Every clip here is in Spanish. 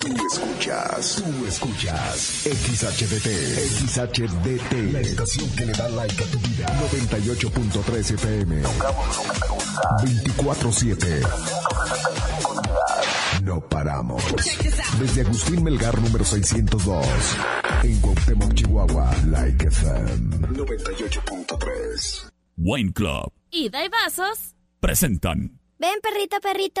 Tú escuchas, tú escuchas XHDT, XHDT, la estación que le da like a tu vida. 98.3 FM. Tocamos lo que te gusta. 24-7. No paramos. Desde Agustín Melgar número 602. En Cuauhtémoc, Chihuahua. Like FM 98.3. Wine Club. Ida y vasos. Presentan. Ven, perrito, perrito.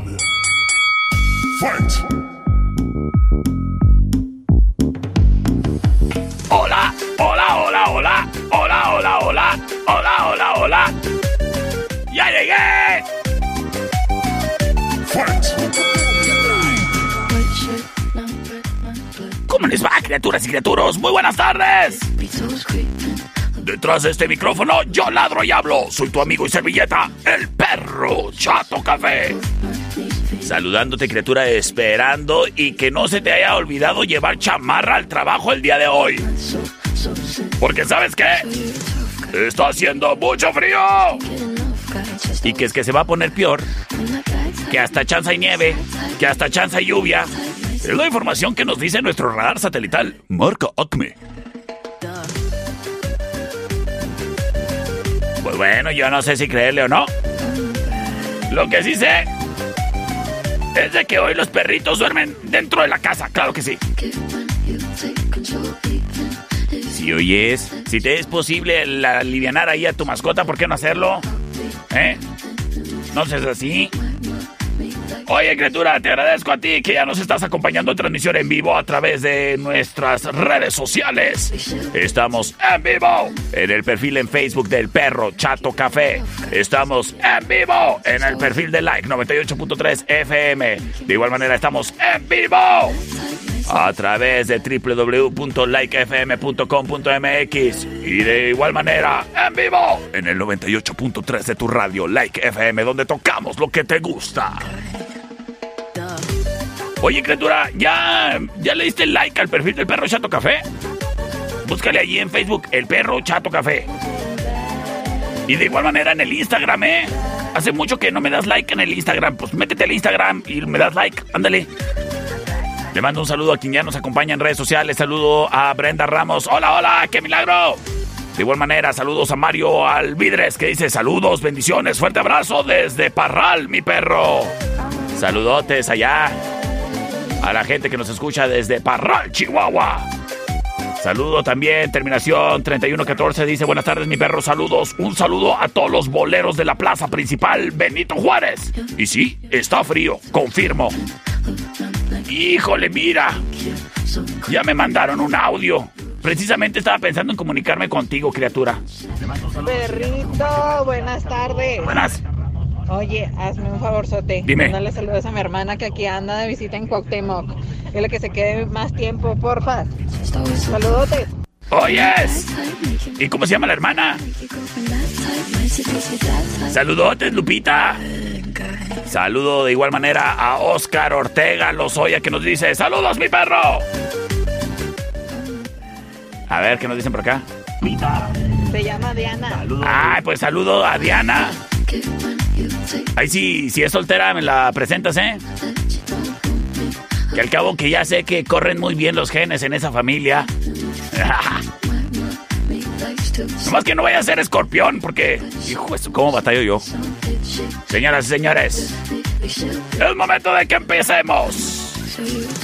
Fight. Hola, hola, hola, hola, hola, hola, hola, hola, hola, hola. ¡Ya llegué! ¿Cómo les va, criaturas y criaturos? Muy buenas tardes. Detrás de este micrófono, yo ladro y hablo. Soy tu amigo y servilleta, el perro Chato Café. Saludándote, criatura, esperando y que no se te haya olvidado llevar chamarra al trabajo el día de hoy. Porque, ¿sabes qué? Está haciendo mucho frío. Y que es que se va a poner peor. Que hasta chanza y nieve. Que hasta chanza y lluvia. Es la información que nos dice nuestro radar satelital, marca Acme. Pues bueno, yo no sé si creerle o no. Lo que sí sé es de que hoy los perritos duermen dentro de la casa, claro que sí. Si oyes, si te es posible alivianar ahí a tu mascota, ¿por qué no hacerlo? ¿Eh? No seas así. Oye, criatura, te agradezco a ti que ya nos estás acompañando en transmisión en vivo a través de nuestras redes sociales. Estamos en vivo en el perfil en Facebook del perro Chato Café. Estamos en vivo en el perfil de Like 98.3 FM. De igual manera, estamos en vivo a través de www.likefm.com.mx y de igual manera en vivo en el 98.3 de tu radio Like FM donde tocamos lo que te gusta. Oye, criatura, ¿ya, ¿ya le diste like al perfil del perro Chato Café? Búscale allí en Facebook, el perro Chato Café. Y de igual manera en el Instagram, ¿eh? Hace mucho que no me das like en el Instagram. Pues métete al Instagram y me das like. Ándale. Le mando un saludo a quien ya nos acompaña en redes sociales. Saludo a Brenda Ramos. Hola, hola, qué milagro. De igual manera, saludos a Mario Alvidres que dice saludos, bendiciones, fuerte abrazo desde Parral, mi perro. Saludotes allá a la gente que nos escucha desde Parral, Chihuahua. Saludo también, terminación 3114 dice buenas tardes mi perro, saludos. Un saludo a todos los boleros de la plaza principal Benito Juárez. Y sí, está frío, confirmo. Híjole, mira. Ya me mandaron un audio. Precisamente estaba pensando en comunicarme contigo, criatura. Perrito, buenas tardes. Buenas. Oye, hazme un favorzote. Dime. Mándale saludos a mi hermana que aquí anda de visita en Cuauhtémoc. Dile que se quede más tiempo, porfa. Saludotes. Oyes. ¿Y cómo se llama la hermana? Saludotes, Lupita. Saludo de igual manera a Oscar Ortega Lozoya que nos dice, saludos mi perro. A ver, ¿qué nos dicen por acá? Se llama Diana. Ay, pues saludo a Diana. Ay, sí, si es soltera, me la presentas, ¿eh? Que al cabo que ya sé que corren muy bien los genes en esa familia. Nomás que no vaya a ser escorpión, porque, hijo, esto, ¿cómo batallo yo? Señoras y señores, es momento de que empecemos.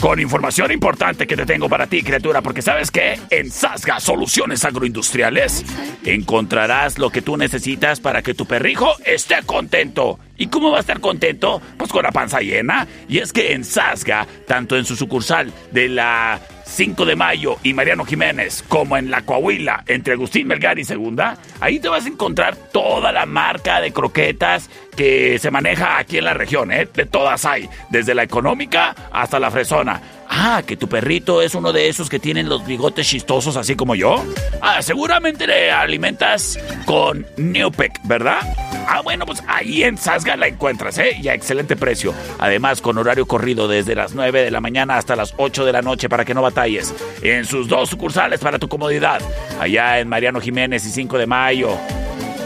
Con información importante que te tengo para ti, criatura, porque sabes que en Sasga Soluciones Agroindustriales encontrarás lo que tú necesitas para que tu perrijo esté contento. ¿Y cómo va a estar contento? Pues con la panza llena. Y es que en Sasga, tanto en su sucursal de la 5 de mayo y Mariano Jiménez, como en la Coahuila, entre Agustín Melgar y Segunda, ahí te vas a encontrar toda la marca de croquetas que se maneja aquí en la región, ¿eh? De todas hay, desde la económica hasta la fresona. Ah, que tu perrito es uno de esos que tienen los bigotes chistosos así como yo. Ah, seguramente le alimentas con Neopec, ¿verdad? Ah, bueno, pues ahí en Sasga la encuentras, ¿eh? Y a excelente precio. Además, con horario corrido desde las 9 de la mañana hasta las 8 de la noche para que no batalles. En sus dos sucursales para tu comodidad. Allá en Mariano Jiménez y 5 de mayo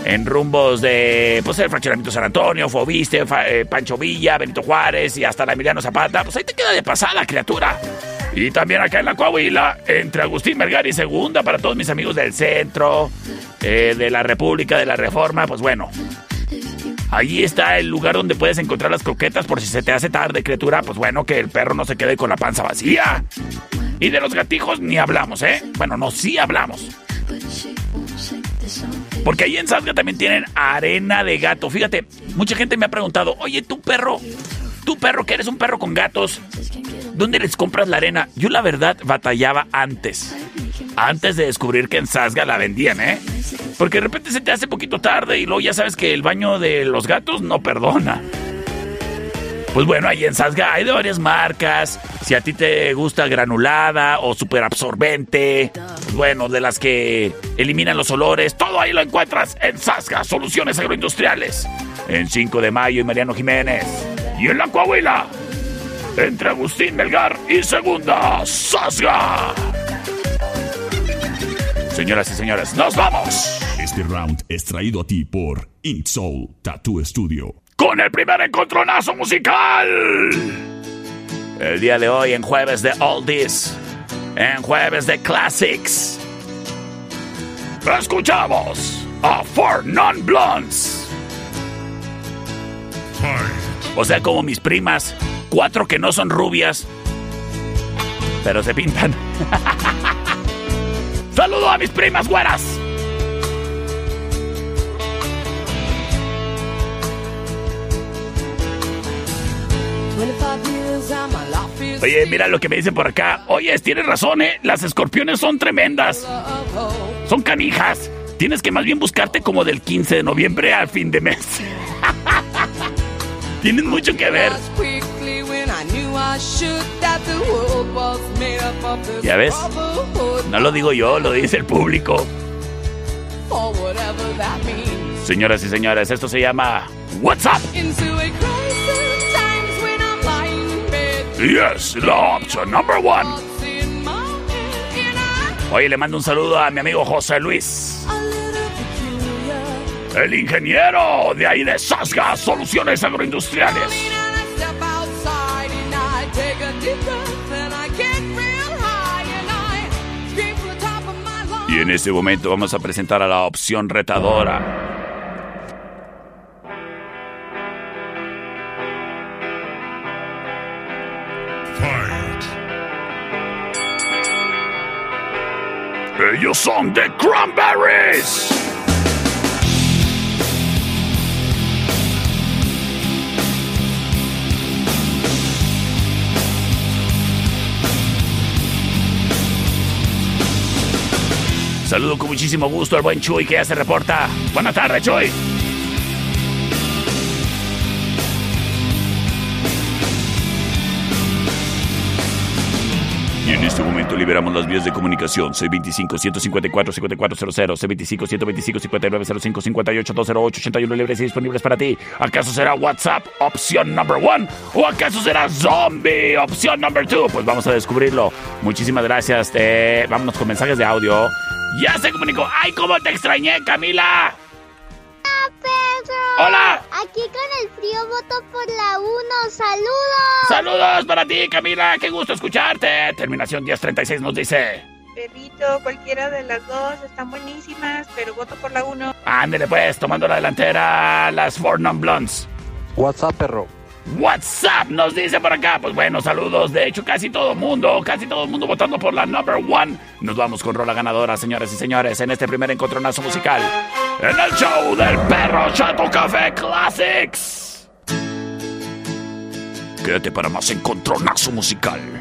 en rumbos de pues el fraccionamiento San Antonio, Fobiste, eh, Pancho Villa, Benito Juárez y hasta la Emiliano Zapata, pues ahí te queda de pasada, criatura. Y también acá en la Coahuila, entre Agustín Vergara y Segunda, para todos mis amigos del centro, eh, de la República, de la Reforma, pues bueno. Allí está el lugar donde puedes encontrar las croquetas por si se te hace tarde, criatura. Pues bueno, que el perro no se quede con la panza vacía. Y de los gatijos ni hablamos, ¿eh? Bueno, no, sí hablamos. Porque ahí en Sasga también tienen arena de gato. Fíjate, mucha gente me ha preguntado, oye, tu perro, tu perro que eres un perro con gatos, ¿dónde les compras la arena? Yo la verdad batallaba antes. Antes de descubrir que en Sasga la vendían, ¿eh? Porque de repente se te hace poquito tarde y luego ya sabes que el baño de los gatos no perdona. Pues bueno, ahí en Sasga hay de varias marcas. Si a ti te gusta granulada o super absorbente, pues bueno, de las que eliminan los olores, todo ahí lo encuentras en Sasga, Soluciones Agroindustriales. En 5 de mayo y Mariano Jiménez. Y en la Coahuila, entre Agustín Melgar y Segunda, Sasga. Señoras y señores, ¡nos vamos! Este round es traído a ti por Ink Soul Tattoo Studio con el primer encontronazo musical. El día de hoy en jueves de Oldies, en jueves de Classics, escuchamos a Four Non Blondes. O sea, como mis primas, cuatro que no son rubias, pero se pintan. Saludo a mis primas güeras. Oye, mira lo que me dicen por acá. Oye, tienes razón, ¿eh? Las escorpiones son tremendas. Son canijas. Tienes que más bien buscarte como del 15 de noviembre al fin de mes. Tienen mucho que ver. Ya ves, no lo digo yo, lo dice el público. Señoras y señores, esto se llama WhatsApp. Yes, la opción number one. Oye, le mando un saludo a mi amigo José Luis. El ingeniero de ahí de Sasga, Soluciones Agroindustriales. Y en este momento vamos a presentar a la opción retadora. Ellos son The Cranberries. Saludo con muchísimo gusto al buen Chuy que ya se reporta. Buenas tardes, Chuy. En este momento liberamos las vías de comunicación. C25-154-5400, C25-125-5905, 58-208-81 libres y disponibles para ti. ¿Acaso será WhatsApp, opción number one? ¿O acaso será Zombie, opción number two? Pues vamos a descubrirlo. Muchísimas gracias. Eh, vámonos con mensajes de audio. Ya se comunicó. ¡Ay, cómo te extrañé, Camila! Hola. Aquí con el frío voto por la 1. Saludos. Saludos para ti, Camila. Qué gusto escucharte. Terminación 1036 nos dice. Perrito, cualquiera de las dos están buenísimas, pero voto por la 1. Ándele pues, tomando la delantera las Four Non Blondes. WhatsApp, perro. WhatsApp nos dice por acá. Pues bueno, saludos. De hecho, casi todo mundo, casi todo el mundo votando por la number one. Nos vamos con rola ganadora, señores y señores, en este primer encontronazo musical. En el show del perro Chato Café Classics. Quédate para más encontronazo musical.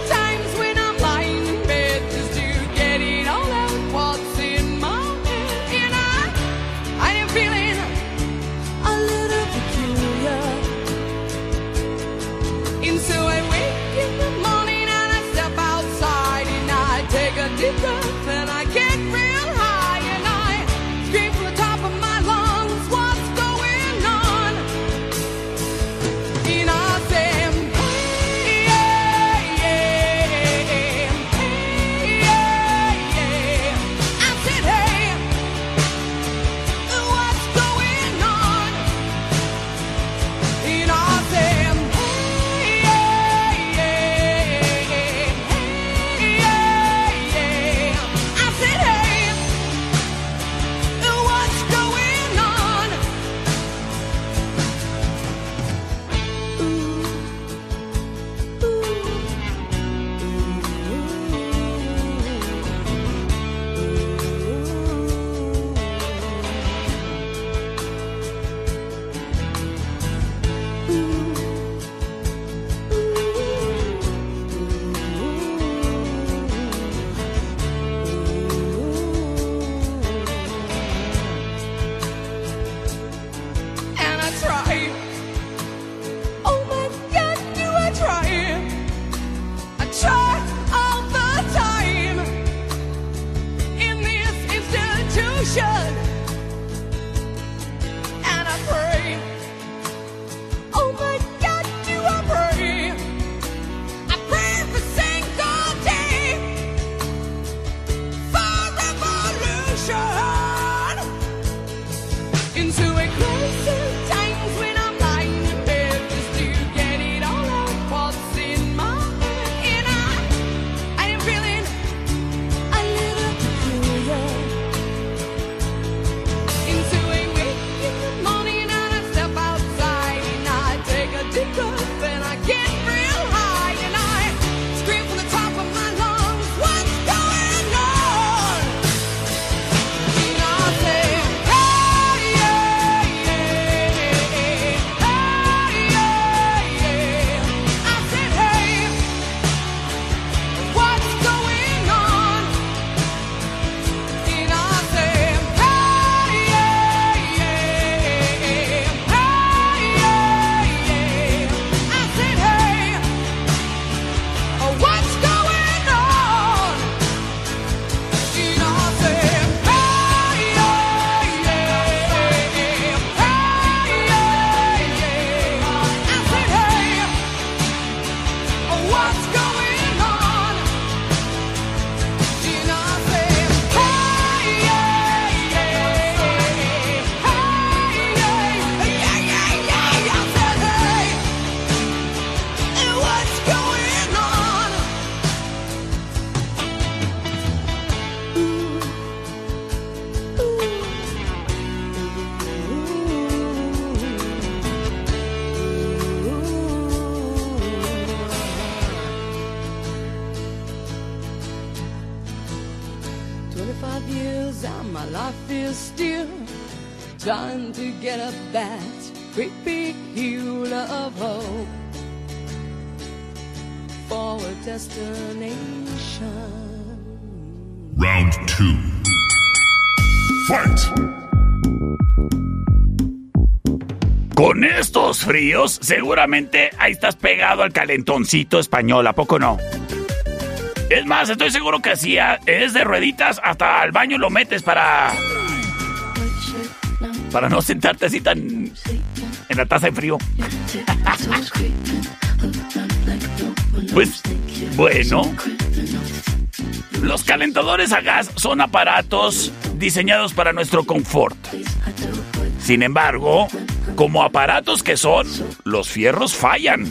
seguramente ahí estás pegado al calentoncito español, ¿a poco no? Es más, estoy seguro que si es de rueditas, hasta al baño lo metes para. para no sentarte así tan. en la taza de frío. pues, bueno. Los calentadores a gas son aparatos diseñados para nuestro confort. Sin embargo, como aparatos que son, los fierros fallan.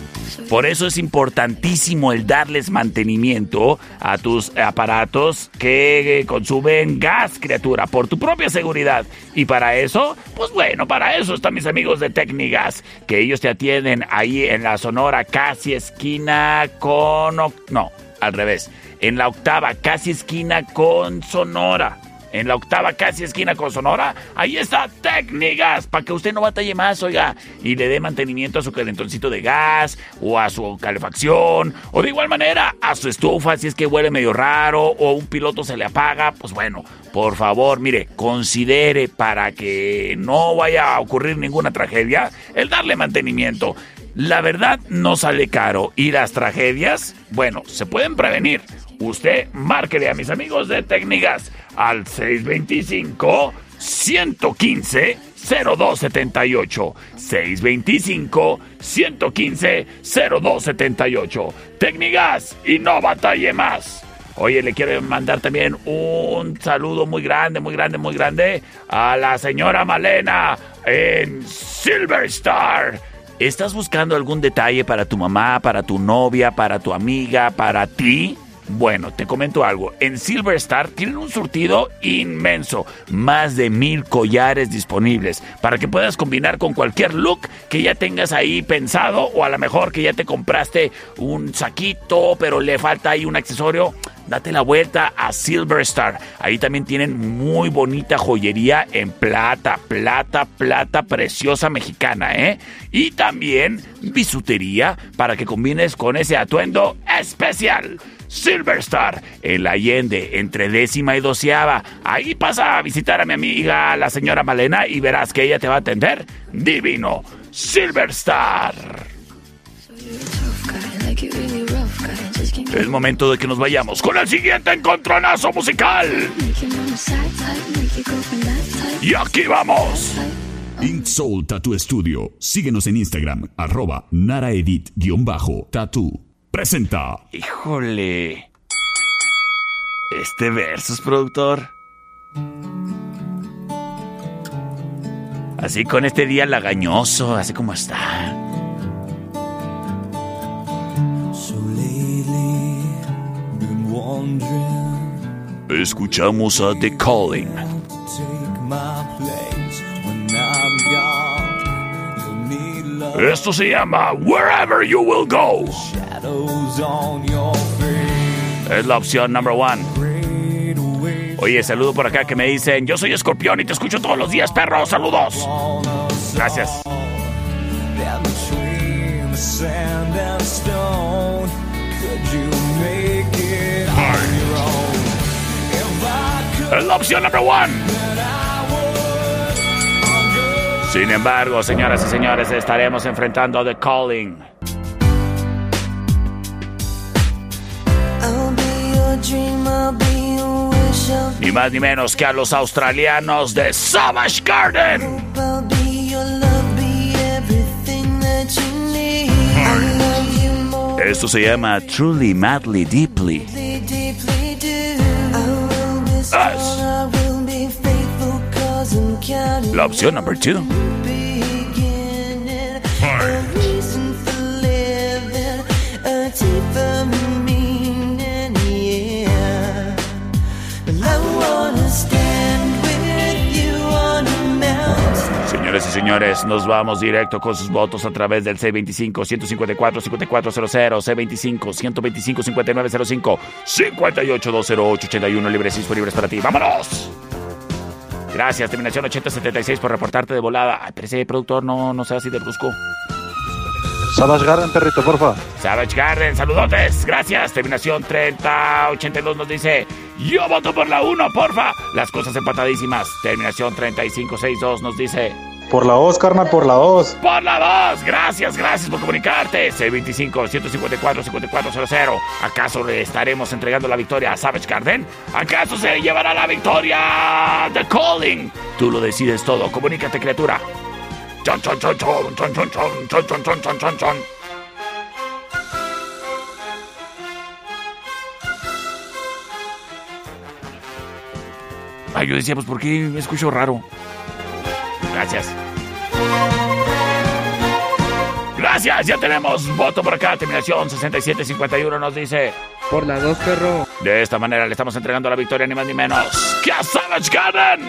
Por eso es importantísimo el darles mantenimiento a tus aparatos que eh, consumen gas, criatura, por tu propia seguridad. Y para eso, pues bueno, para eso están mis amigos de Tecnigas, que ellos te atienden ahí en la Sonora, casi esquina con... No, al revés. En la octava, casi esquina con Sonora en la octava casi esquina con Sonora, ahí está Técnicas, para que usted no batalle más, oiga, y le dé mantenimiento a su calentoncito de gas, o a su calefacción, o de igual manera a su estufa, si es que huele medio raro, o un piloto se le apaga, pues bueno, por favor, mire, considere para que no vaya a ocurrir ninguna tragedia, el darle mantenimiento. La verdad no sale caro y las tragedias, bueno, se pueden prevenir. Usted márquele a mis amigos de Técnicas al 625 115 0278 625 115 0278 Técnicas y no batalle más. Oye, le quiero mandar también un saludo muy grande, muy grande, muy grande a la señora Malena en Silver Star. ¿Estás buscando algún detalle para tu mamá, para tu novia, para tu amiga, para ti? Bueno, te comento algo. En Silver Star tienen un surtido inmenso. Más de mil collares disponibles para que puedas combinar con cualquier look que ya tengas ahí pensado o a lo mejor que ya te compraste un saquito pero le falta ahí un accesorio. Date la vuelta a Silver Star. Ahí también tienen muy bonita joyería en plata, plata, plata preciosa mexicana, ¿eh? Y también bisutería para que combines con ese atuendo especial. Silver Star, en la Allende, entre décima y doceava. Ahí pasa a visitar a mi amiga, la señora Malena, y verás que ella te va a atender divino. Silver Star. Es momento de que nos vayamos con el siguiente encontronazo musical. Y aquí vamos. Ink Soul Tattoo Studio. Síguenos en Instagram, arroba naraedit-tattoo. Presenta. Híjole. Este versus, productor. Así con este día lagañoso, así como está. Escuchamos a The Calling. Esto se llama Wherever You Will Go. Es la opción number one. Oye, saludo por acá que me dicen, yo soy escorpión y te escucho todos los días, perro. Saludos. Gracias. Es la opción number one. Sin embargo, señoras y señores, estaremos enfrentando a The Calling. Ni más ni menos que a los australianos de Savage Garden. Esto se llama Truly Madly Deeply. Us you on a mountain. Señores y señores, nos vamos directo con sus votos a través del C25-154-5400, C25-125-5905, 58-208-81, libres disponibles para ti. ¡Vámonos! Gracias, terminación 8076 por reportarte de volada. Ay, pero ese productor no, no sea así de brusco. Savage Garden, perrito, porfa. Savage Garden, saludotes, gracias. Terminación 3082 nos dice, yo voto por la 1, porfa. Las cosas empatadísimas. Terminación 3562 nos dice, Por la 2, carnal, por la 2. por la 2. Gracias, gracias por comunicarte. C25-154-5400. ¿Acaso le estaremos entregando la victoria a Savage Garden? ¿Acaso se llevará la victoria The Calling? Tú lo decides todo. Comunícate, criatura. Chon, chon, chon, chon, chon, chon, chon, chon, chon, chon, chon, chon. Ay, yo decía, pues, ¿por qué me escucho raro? Gracias. Gracias, ya tenemos voto por acá. Terminación 6751 nos dice. Por la dos, perro. De esta manera le estamos entregando la victoria ni más ni menos que a Savage Garden.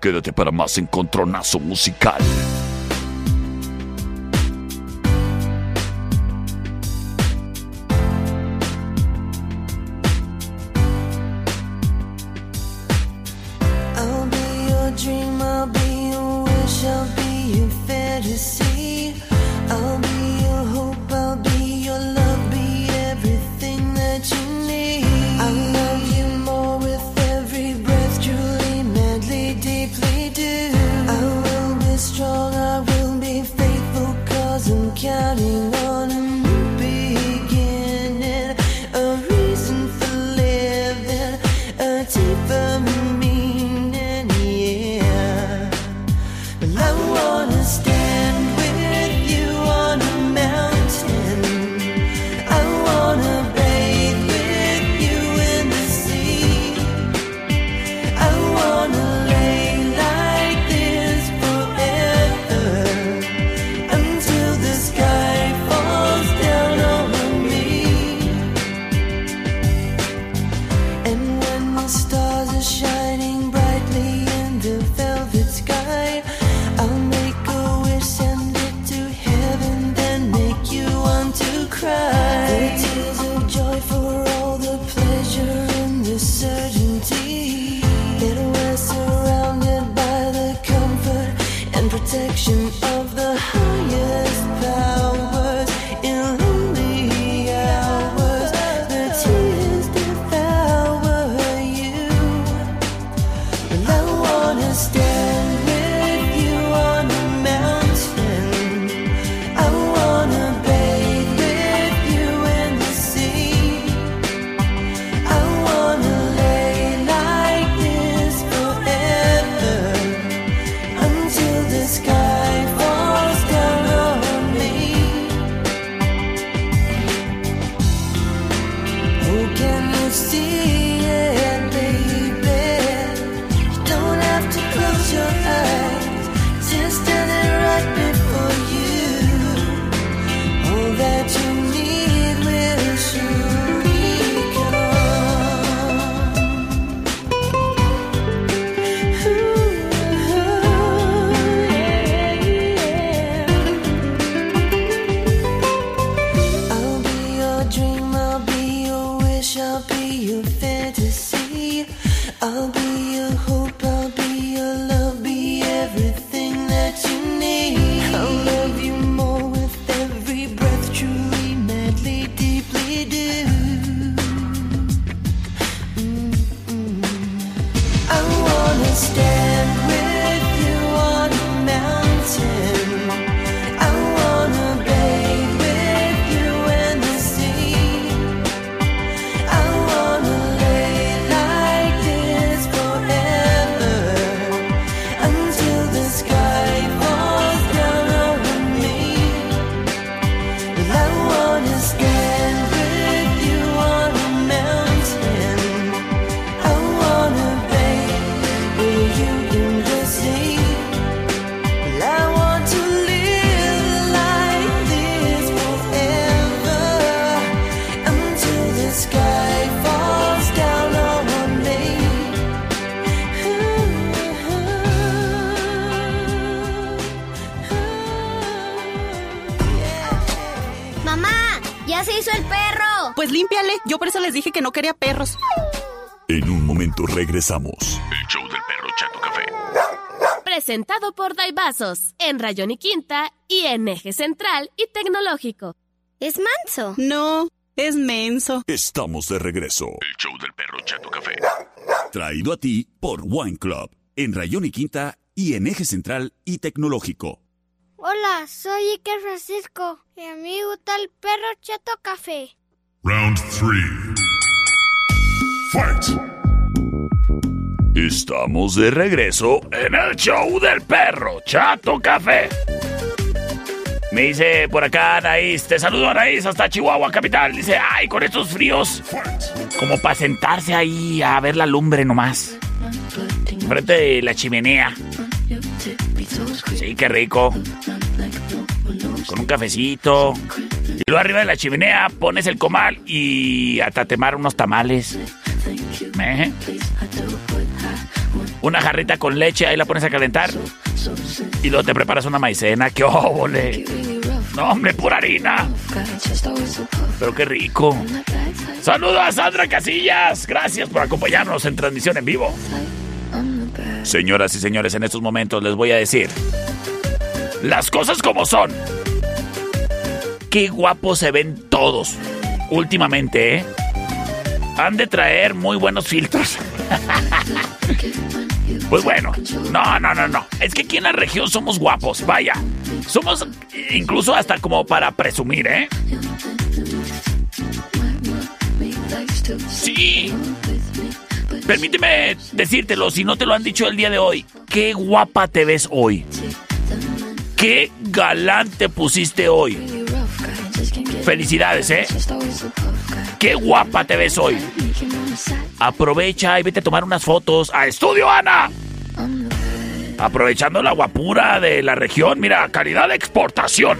Quédate para más encontronazo musical. Regresamos. El show del perro Chato Café. Presentado por Daibazos, en Rayón y Quinta y en Eje Central y Tecnológico. Es manso. No, es menso. Estamos de regreso. El show del perro Chato Café. Traído a ti por Wine Club. En Rayón y Quinta y en Eje Central y Tecnológico. Hola, soy Iker Francisco y a mí gusta el perro Chato Café. Round 3. Fight. Estamos de regreso en el show del perro Chato Café. Me dice por acá Anaís, te saludo Anaís hasta Chihuahua capital. Dice, ay, con estos fríos, como para sentarse ahí a ver la lumbre nomás. Frente de la chimenea. Sí, qué rico. Con un cafecito. Y luego arriba de la chimenea pones el comal y a tatemar unos tamales. ¿Eh? Una jarrita con leche, ahí la pones a calentar. Y luego te preparas una maicena. ¡Qué óvole! No, hombre, pura harina. Pero qué rico. Saludos a Sandra Casillas. Gracias por acompañarnos en transmisión en vivo. Señoras y señores, en estos momentos les voy a decir las cosas como son. Qué guapos se ven todos últimamente, ¿eh? Han de traer muy buenos filtros. Pues bueno, no, no, no, no. Es que aquí en la región somos guapos, vaya. Somos incluso hasta como para presumir, ¿eh? Sí. Permíteme decírtelo, si no te lo han dicho el día de hoy. Qué guapa te ves hoy. Qué galán te pusiste hoy. Felicidades, ¿eh? Qué guapa te ves hoy. Aprovecha y vete a tomar unas fotos a Estudio Ana. Aprovechando la guapura de la región, mira, calidad de exportación.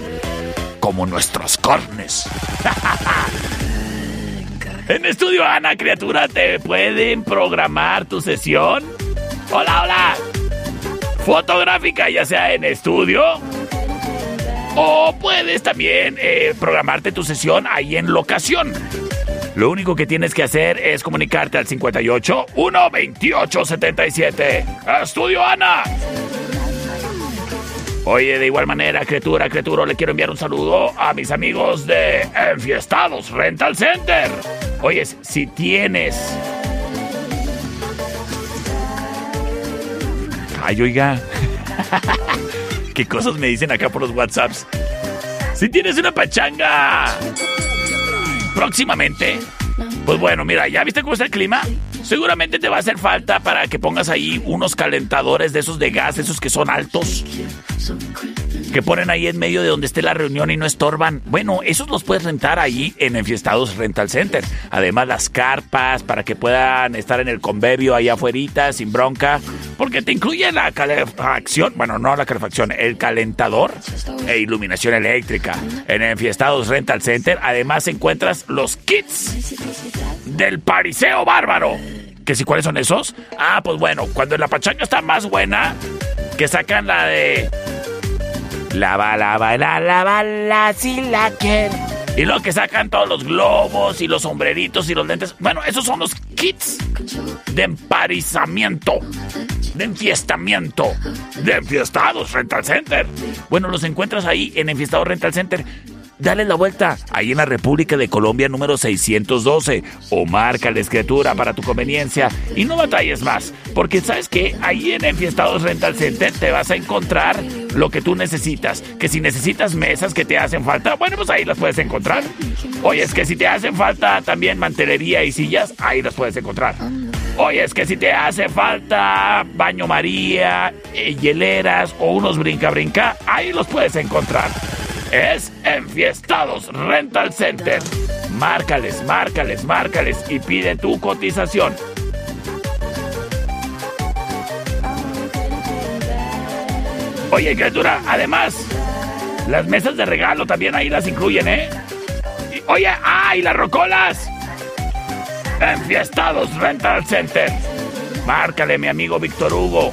Como nuestras carnes. en Estudio Ana, criatura, te pueden programar tu sesión. Hola, hola. Fotográfica, ya sea en estudio. O puedes también eh, programarte tu sesión ahí en locación. Lo único que tienes que hacer es comunicarte al 58 1 28 77. Estudio Ana. Oye, de igual manera, criatura, criatura, le quiero enviar un saludo a mis amigos de Enfiestados Rental Center. Oye, si tienes. Ay, oiga. ¿Qué cosas me dicen acá por los WhatsApps? Si tienes una pachanga próximamente, pues bueno, mira, ¿ya viste cómo está el clima? Seguramente te va a hacer falta para que pongas ahí unos calentadores de esos de gas, esos que son altos. Que ponen ahí en medio de donde esté la reunión y no estorban. Bueno, esos los puedes rentar ahí en Enfiestados Rental Center. Además, las carpas para que puedan estar en el convivio allá afuera sin bronca. Porque te incluye la calefacción, bueno, no la calefacción, el calentador e iluminación eléctrica. En Enfiestados Rental Center, además encuentras los kits del pariseo bárbaro. ¿Que si cuáles son esos? Ah, pues bueno, cuando la pachanga está más buena, que sacan la de. La, lava, la, si la quiere. Y luego que sacan todos los globos y los sombreritos y los lentes. Bueno, esos son los kits de emparizamiento, de enfiestamiento, de enfiestados Rental Center. Bueno, los encuentras ahí en Enfiestados Rental Center. Dale la vuelta ahí en la República de Colombia número 612 o marca la escritura para tu conveniencia. Y no batalles más, porque sabes que ahí en Enfiestados Rental Center te vas a encontrar lo que tú necesitas, que si necesitas mesas que te hacen falta, bueno, pues ahí las puedes encontrar. Oye, es que si te hacen falta también mantelería y sillas, ahí las puedes encontrar. Oye, es que si te hace falta baño María, eh, hieleras o unos brinca-brinca, ahí los puedes encontrar es Enfiestados Rental Center. Márcales, márcales, márcales y pide tu cotización. Oye, criatura, además, las mesas de regalo también ahí las incluyen, ¿eh? Y- oye, ¡ay, las rocolas! Enfiestados Rental Center. Márcale, mi amigo Víctor Hugo.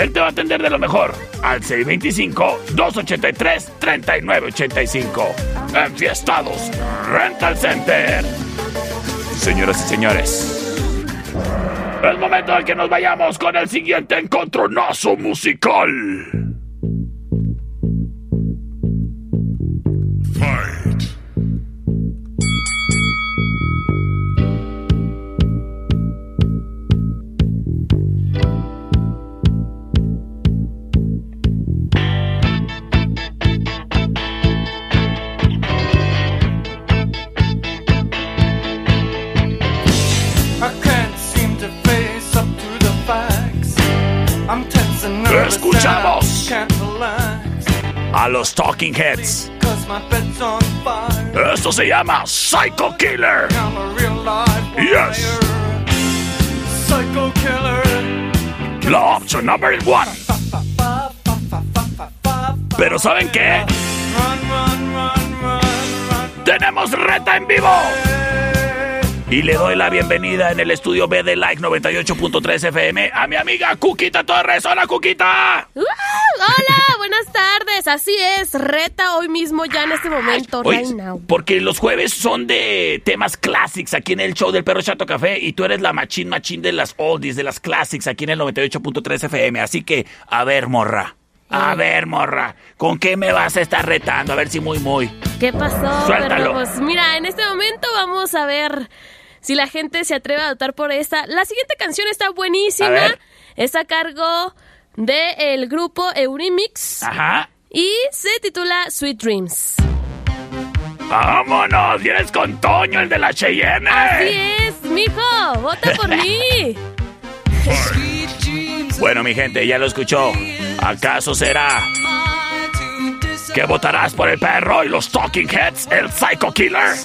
Él te va a atender de lo mejor al 625-283-3985. Enfiestados Rental Center. Señoras y señores, es momento de que nos vayamos con el siguiente encontronazo musical. los Talking Heads. Esto se llama Psycho Killer. Yes. Psycho Killer. La opción number one. Pero ¿saben qué? Tenemos reta en vivo. Y le doy la bienvenida en el estudio B de Like 98.3 FM a mi amiga Cuquita Torres. ¡Hola, Cuquita! ¡Uh! Hola, buenas tardes. Así es, reta hoy mismo, ya en este momento, Oye, right now. porque los jueves son de temas clásicos aquí en el show del Perro Chato Café y tú eres la machín machín de las oldies, de las clásicos aquí en el 98.3 FM. Así que, a ver, morra. A ver, morra, ¿con qué me vas a estar retando? A ver si muy, muy. ¿Qué pasó? Suéltalo. Pero, pues mira, en este momento vamos a ver si la gente se atreve a votar por esta. La siguiente canción está buenísima. Es a cargo del grupo Eurimix Ajá. y se titula Sweet Dreams. ¡Vámonos! ¡Vienes con Toño, el de la Cheyenne! Así es, mijo, vota por mí. Bueno, mi gente, ya lo escuchó. ¿Acaso será que votarás por el perro y los Talking Heads, el Psycho Killer?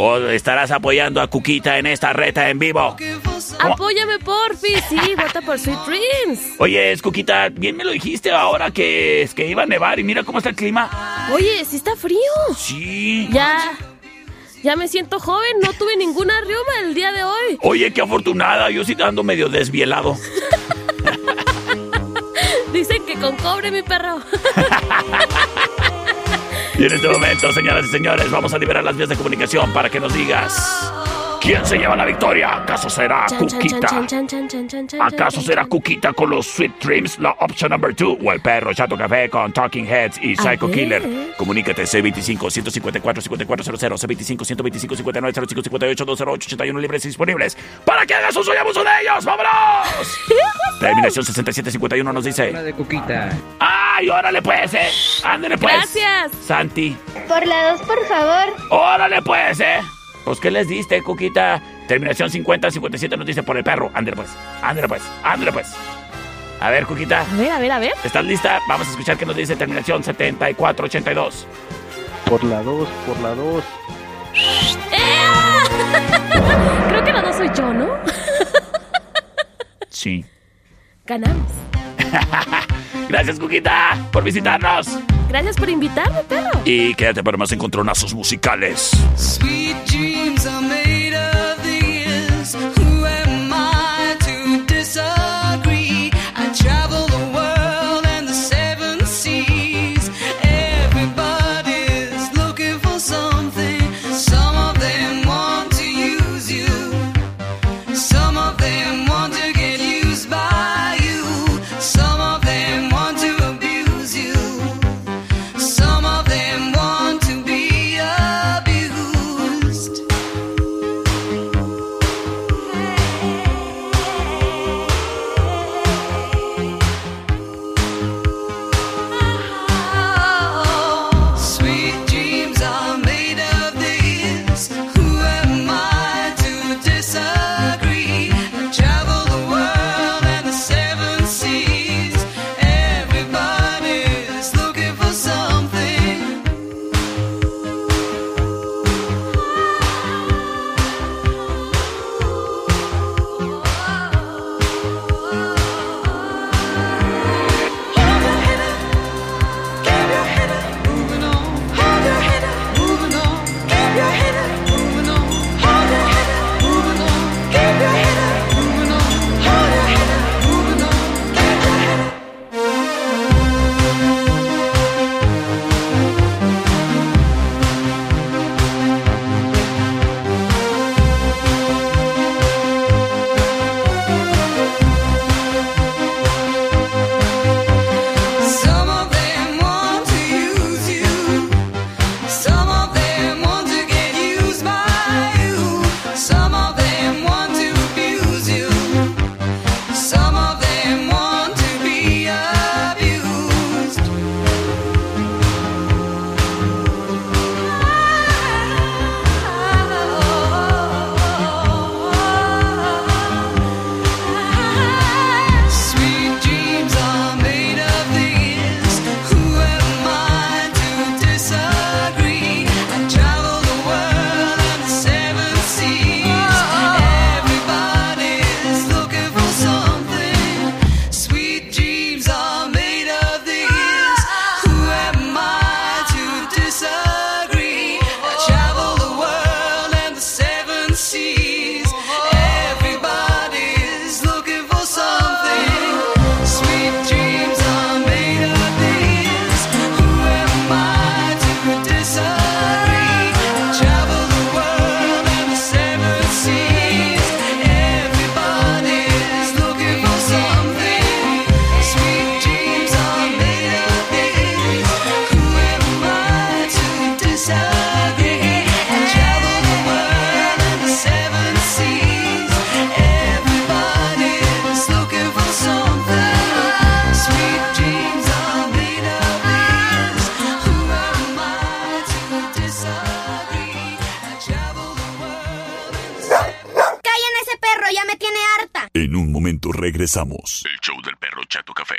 ¿O estarás apoyando a Cuquita en esta reta en vivo? Apóyame, porfi. Sí, vota por Sweet Dreams. Oye, es Cuquita, bien me lo dijiste ahora que, es que iba a nevar y mira cómo está el clima. Oye, sí está frío. Sí. Ya, ya me siento joven. No tuve ninguna riuma el día de hoy. Oye, qué afortunada, yo sí ando medio desvielado. Dicen que con cobre, mi perro. Y en este momento, señoras y señores, vamos a liberar las vías de comunicación para que nos digas quién se lleva la victoria. ¿Acaso será Cuquita? ¿Acaso será. Cuquita con los Sweet Dreams, la opción number 2? ¿O el perro Chato Café con Talking Heads y Psycho. Killer? Comunícate C25-154-5400, C25-125-59-05-58-208-81 libres y disponibles para que hagas uso y abuso de ellos. ¡Vámonos! Terminación 6751 nos dice... de Cuquita. ¡Ay, órale pues, eh! ¡Ándale pues! Gracias. Santi, Por la dos, por favor. órale pues, eh. Pues, ¿qué les diste, Cuquita? Terminación 5057 nos dice por el perro. Ándale pues, ándale pues, ándale pues. A ver, Cuquita. A ver, a ver, a ver. ¿Estás lista? Vamos a escuchar qué nos dice terminación 7482. Por la 2, por la 2. Creo que la dos soy yo, ¿no? Sí. Ganamos. Gracias, Cuquita, por visitarnos. Gracias por invitarme, perro. Y quédate para más encontronazos musicales. Sweet dreams are made regresamos. El show del perro Chato Café.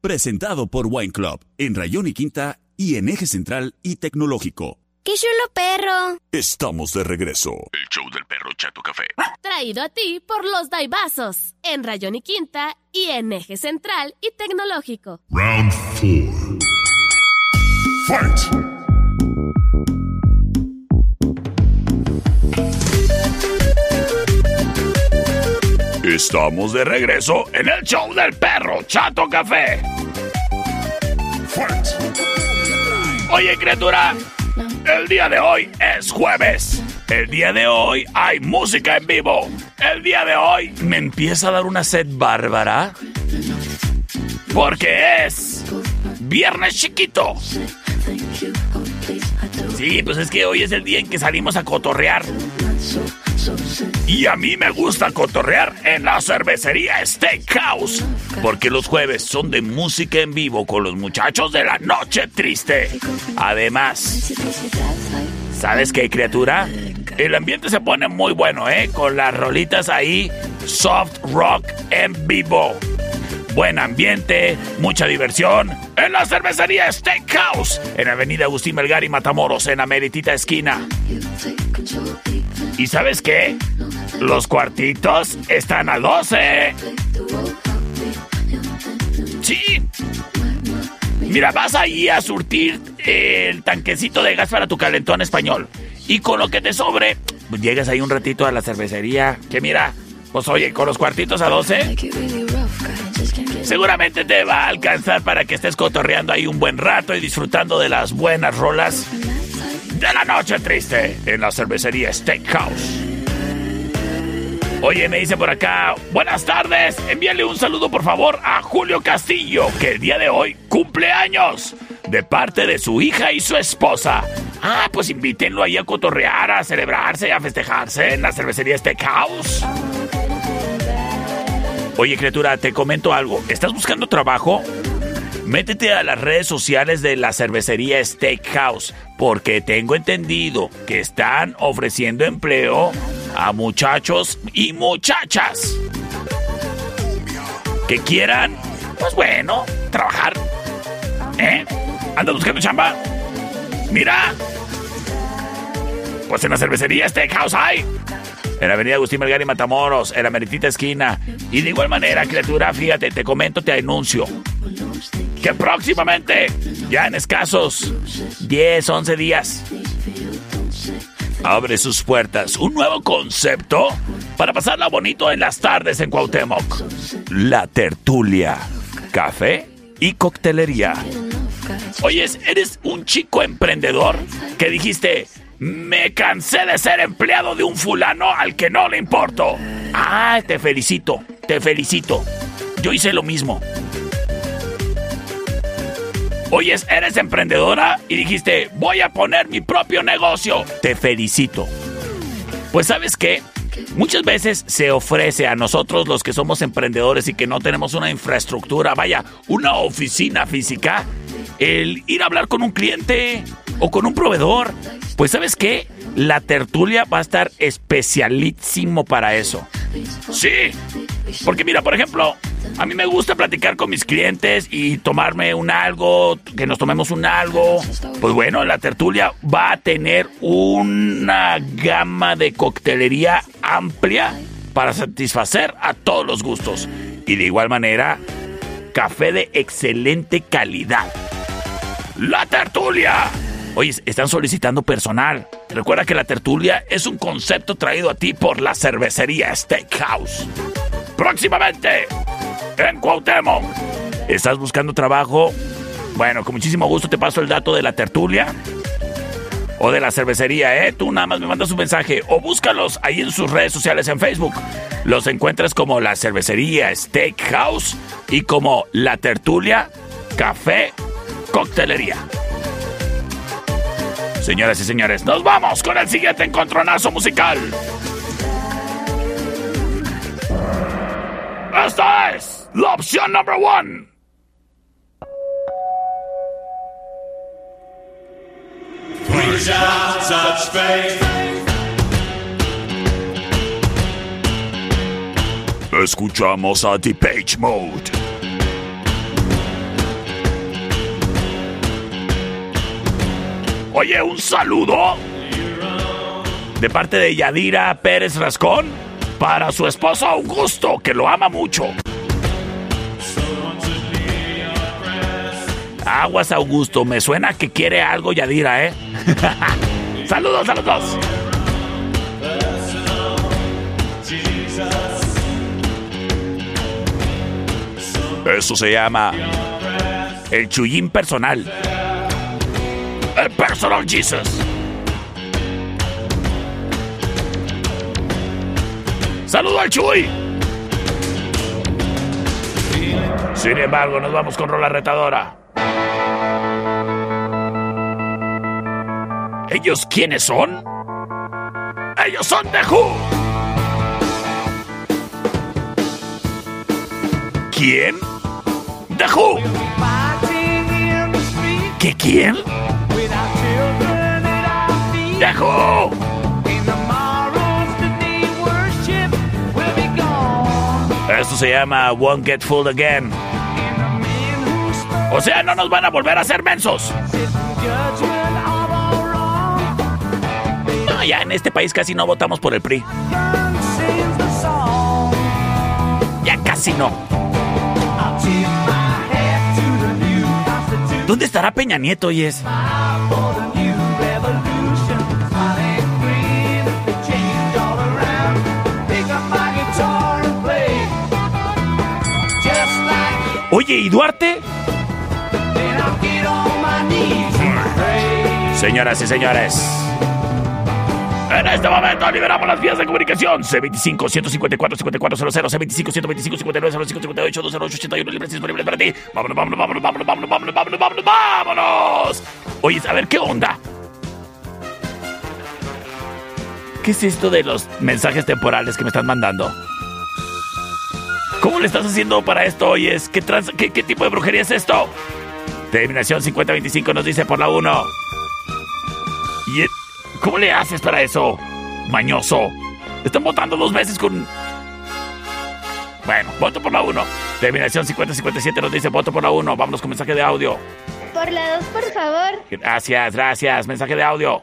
Presentado por Wine Club en Rayón y Quinta y en Eje Central y Tecnológico. ¡Qué chulo perro! Estamos de regreso. El show del perro Chato Café. Traído a ti por los Daibazos, en Rayón y Quinta y en Eje Central y Tecnológico. Round 4. Fight! Estamos de regreso en el show del perro Chato Café. Oye, criatura, el día de hoy es jueves. El día de hoy hay música en vivo. El día de hoy me empieza a dar una sed bárbara. Porque es viernes chiquito. Sí, pues es que hoy es el día en que salimos a cotorrear. Y a mí me gusta cotorrear en la cervecería Steakhouse. Porque los jueves son de música en vivo con los muchachos de la noche triste. Además, ¿sabes qué, criatura? El ambiente se pone muy bueno, ¿eh? Con las rolitas ahí, soft rock en vivo. Buen ambiente, mucha diversión en la cervecería Steakhouse, en Avenida Agustín Melgar y Matamoros, en la meritita esquina. ¿Y sabes qué? Los cuartitos están a 12. Sí. Mira, vas ahí a surtir el tanquecito de gas para tu calentón español. Y con lo que te sobre, llegas ahí un ratito a la cervecería. Que mira, pues oye, con los cuartitos a 12, seguramente te va a alcanzar para que estés cotorreando ahí un buen rato y disfrutando de las buenas rolas de la noche triste en la cervecería Steakhouse. Oye, me dice por acá, buenas tardes, envíale un saludo por favor a Julio Castillo, que el día de hoy cumple años, de parte de su hija y su esposa. Ah, pues invítenlo ahí a cotorrear, a celebrarse, a festejarse en la cervecería Steakhouse. Oye, criatura, te comento algo. ¿Estás buscando trabajo? Métete a las redes sociales de la cervecería Steakhouse, porque tengo entendido que están ofreciendo empleo a muchachos y muchachas que quieran, pues bueno, trabajar. ¿Eh? ¿Andas buscando chamba? Mira. Pues en la cervecería Steakhouse hay. En la avenida Agustín Melgar Matamoros, en la meritita esquina. Y de igual manera, criatura, fíjate, te comento, te anuncio. Que próximamente, ya en escasos 10, 11 días, abre sus puertas un nuevo concepto para pasarla bonito en las tardes en Cuauhtémoc. La tertulia, café y coctelería. Oyes, eres un chico emprendedor que dijiste, me cansé de ser empleado de un fulano al que no le importo. Ah, te felicito, te felicito. Yo hice lo mismo. Oyes, eres emprendedora y dijiste, voy a poner mi propio negocio. Te felicito. Pues sabes qué? Muchas veces se ofrece a nosotros los que somos emprendedores y que no tenemos una infraestructura, vaya, una oficina física, el ir a hablar con un cliente o con un proveedor. Pues sabes qué? La tertulia va a estar especialísimo para eso. Sí, porque mira, por ejemplo, a mí me gusta platicar con mis clientes y tomarme un algo, que nos tomemos un algo. Pues bueno, la tertulia va a tener una gama de coctelería amplia para satisfacer a todos los gustos. Y de igual manera, café de excelente calidad. La tertulia. Oye, están solicitando personal. Recuerda que la tertulia es un concepto traído a ti por la cervecería Steakhouse. Próximamente, en Cuauhtémoc. ¿Estás buscando trabajo? Bueno, con muchísimo gusto te paso el dato de la tertulia o de la cervecería, ¿eh? Tú nada más me mandas un mensaje o búscalos ahí en sus redes sociales en Facebook. Los encuentras como la cervecería Steakhouse y como la tertulia Café Coctelería. Señoras y señores, nos vamos con el siguiente encontronazo musical. Esta es la opción number one. Touch faith. Escuchamos a Depeche Mode. Oye, un saludo de parte de Yadira Pérez Rascón para su esposo Augusto, que lo ama mucho. Aguas Augusto, me suena que quiere algo Yadira, ¿eh? Saludos a los dos. Eso se llama el chullín personal. Personal Jesus. Saludo al Chuy. Sin embargo, nos vamos con rola retadora. ¿Ellos quiénes son? Ellos son The Who. ¿Quién? The Who. ¿Qué quién? Who. Esto se llama Won't Get Fooled Again. O sea, no nos van a volver a hacer mensos. No, ya en este país casi no votamos por el PRI. Ya casi no. ¿Dónde estará Peña Nieto, oyes? ¿Y Duarte? Señoras y señores. En este momento liberamos las vías de comunicación. C25-154-5400, C25-125-5905-58-208-81 libres disponibles para ti. Vámonos, vámonos, vámonos, vámonos, vámonos, vámonos, vámonos, vámonos, vámonos. Oye, a ver, ¿qué onda? ¿Qué es esto de los mensajes temporales que me están mandando? ¿Cómo le estás haciendo para esto, oyes? ¿Qué, trans- qué, qué tipo de brujería es esto? Terminación 5025 nos dice por la 1. ¿Y e- cómo le haces para eso? Mañoso. Están votando dos veces con... Bueno, voto por la 1. Terminación 5057 nos dice voto por la 1. Vámonos con mensaje de audio. Por la dos, por favor. Gracias, gracias. Mensaje de audio.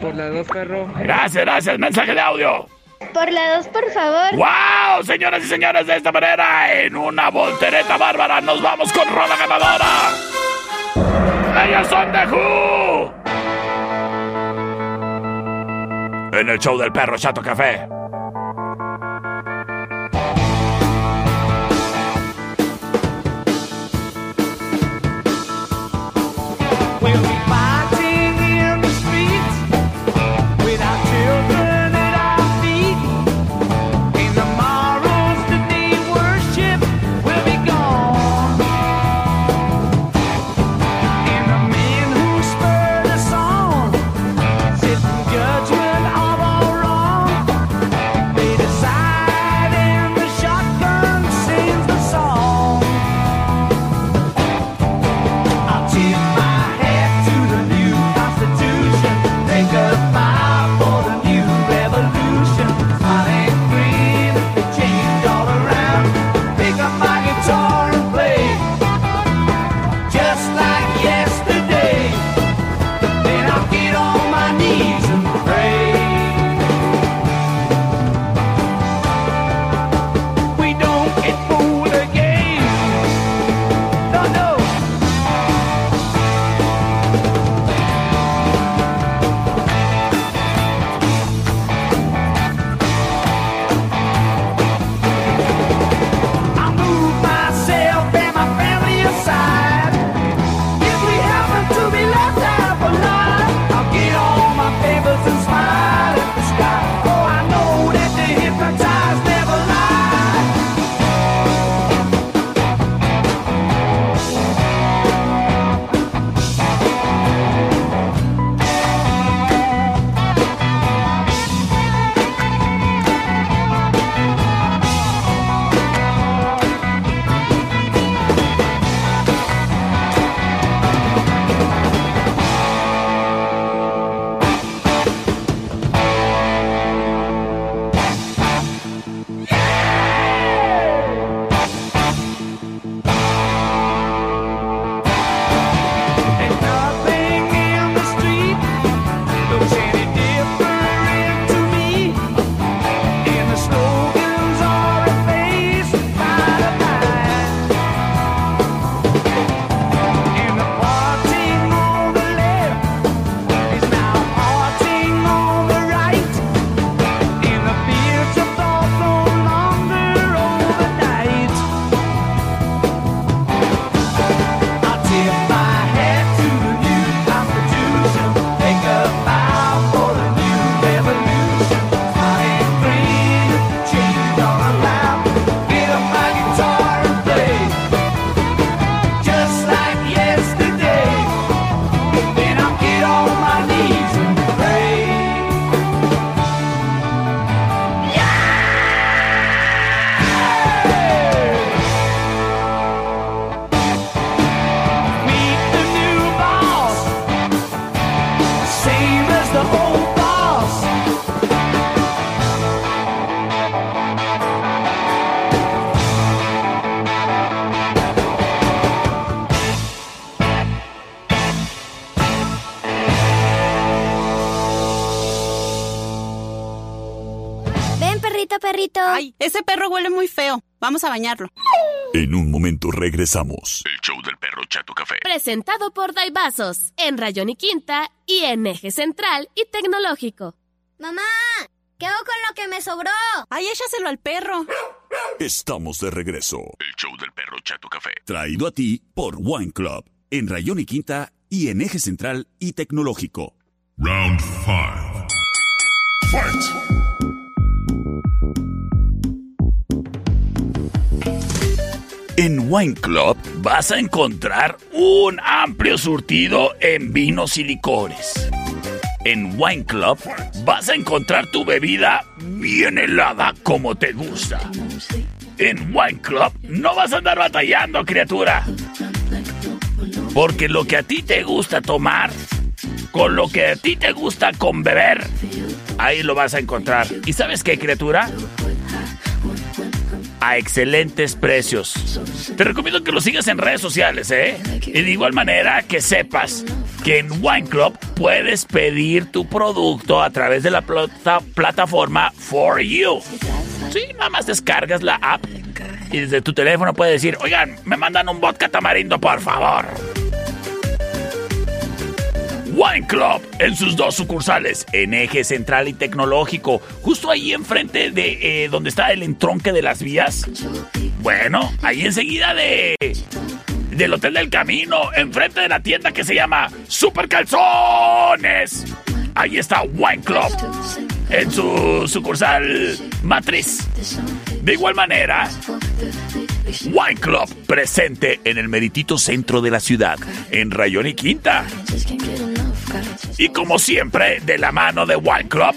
Por la dos, perro. Gracias, gracias. Mensaje de audio. Por la dos, por favor. ¡Wow! Señoras y señores, de esta manera, en una voltereta bárbara, nos vamos con Rola Ganadora. Ellos son de Who. En el show del perro Chato Café. We'll be fighting Vamos a bañarlo. En un momento regresamos. El show del perro Chato Café. Presentado por Daibazos, en Rayón y Quinta y en Eje Central y Tecnológico. Mamá, ¿qué hago con lo que me sobró? Ay, échaselo al perro. Estamos de regreso. El show del perro Chato Café. Traído a ti por Wine Club, en Rayón y Quinta y en Eje Central y Tecnológico. Round 5. Fight! En Wine Club vas a encontrar un amplio surtido en vinos y licores. En Wine Club vas a encontrar tu bebida bien helada como te gusta. En Wine Club no vas a andar batallando, criatura. Porque lo que a ti te gusta tomar, con lo que a ti te gusta con beber, ahí lo vas a encontrar. ¿Y sabes qué, criatura? A excelentes precios. Te recomiendo que lo sigas en redes sociales, ¿eh? Y de igual manera que sepas que en Wine Club puedes pedir tu producto a través de la plata- plataforma For You. Sí, nada más descargas la app y desde tu teléfono puedes decir, oigan, me mandan un vodka tamarindo, por favor. Wine Club en sus dos sucursales, en Eje Central y Tecnológico, justo ahí enfrente de eh, donde está el entronque de las vías. Bueno, ahí enseguida de del Hotel del Camino, enfrente de la tienda que se llama Super Calzones. Ahí está Wine Club en su sucursal matriz. De igual manera, Wine Club presente en el meritito centro de la ciudad, en Rayón y Quinta. Y como siempre, de la mano de Wine Club,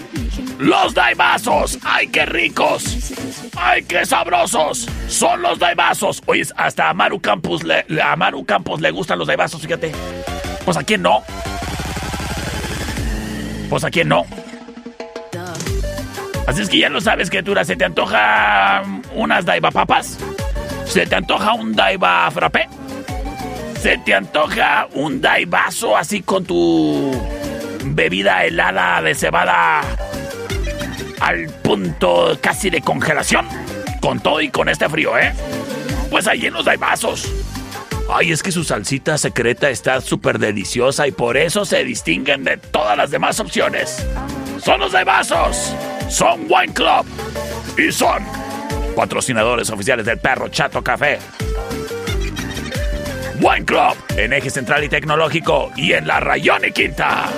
los daibazos. ¡Ay, qué ricos! ¡Ay, qué sabrosos! Son los daibazos. Oye, hasta a Maru Campos le, Maru Campos le gustan los daibazos, fíjate. Pues a quién no. Pues a quién no. Así es que ya lo sabes, criatura. ¿Se te antoja unas daiba papas? ¿Se te antoja un daiba frappé? ¿Se te antoja un daibazo así con tu bebida helada de cebada al punto casi de congelación? Con todo y con este frío, ¿eh? Pues ahí en los daibazos. Ay, es que su salsita secreta está súper deliciosa y por eso se distinguen de todas las demás opciones. Son los daibazos, son Wine Club y son patrocinadores oficiales del perro Chato Café. Wine Club en Eje Central y Tecnológico y en la Rayón y Quinta.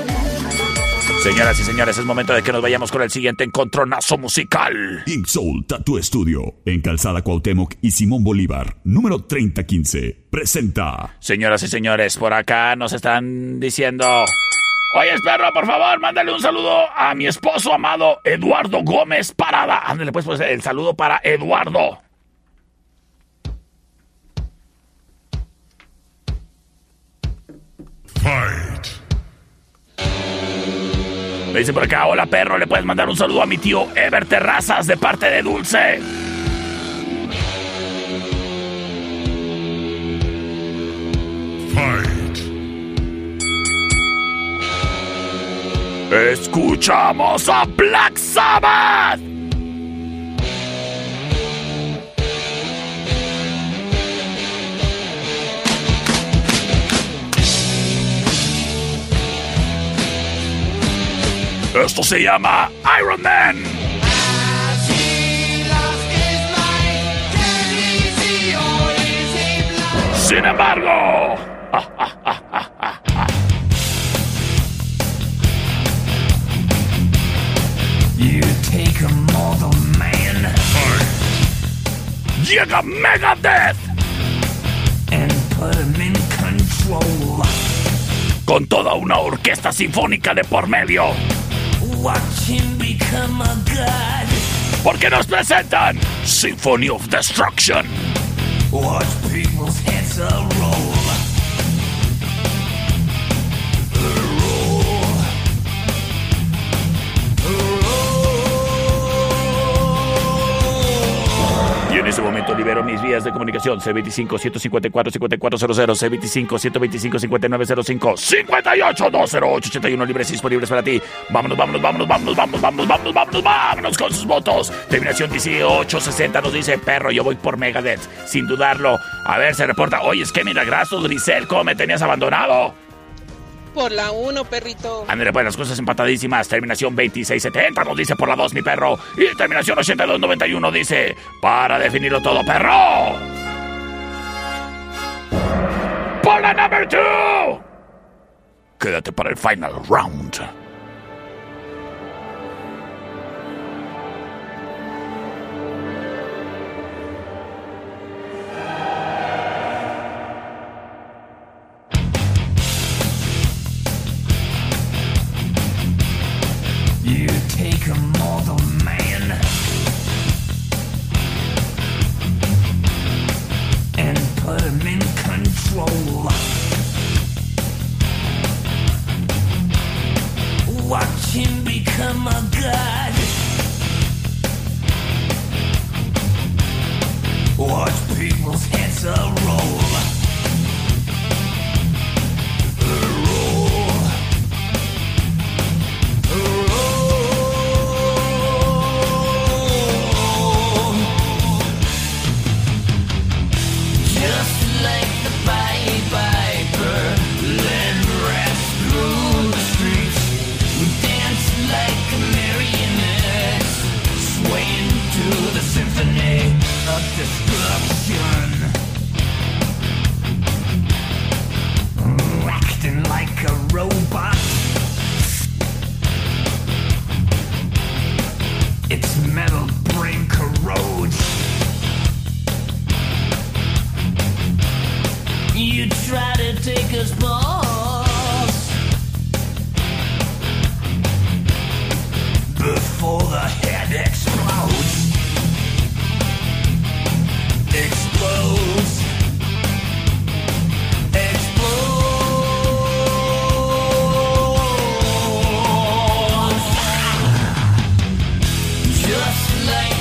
Señoras y señores, es momento de que nos vayamos con el siguiente encontronazo musical. Ink Soul Tattoo Studio, en Calzada Cuauhtémoc y Simón Bolívar, número 3015. Presenta. Señoras y señores, por acá nos están diciendo... Oye, perro, por favor, mándale un saludo a mi esposo amado Eduardo Gómez Parada. Ándale, pues, pues el saludo para Eduardo. Fight! Me dice por acá, hola perro, le puedes mandar un saludo a mi tío Ever Terrazas de parte de Dulce. Fight! Escuchamos a Black Sabbath. Esto se llama Iron Man. Sin embargo, You take a mortal man llega Megadeth and put him in control. con toda una orquesta sinfónica de por medio. Porque nos presentan Symphony of Destruction. Watch people's heads roll. Libero mis vías de comunicación. C25-154-5400, C25-125-5905, 58-208-81 libres disponibles para ti. Vámonos, vámonos, vámonos, vámonos, vámonos, vámonos, vámonos, vámonos, vámonos con sus votos. Terminación 1860 nos dice, perro, yo voy por Megadeth, sin dudarlo. A ver, se reporta, oye, es que milagroso, Grisel, ¿cómo me tenías abandonado? Por la 1, perrito. André, pues las cosas empatadísimas. Terminación 2670 nos dice por la 2, mi perro. Y terminación 8291 dice, para definirlo todo, perro. Por la number 2. Quédate para el final round. lane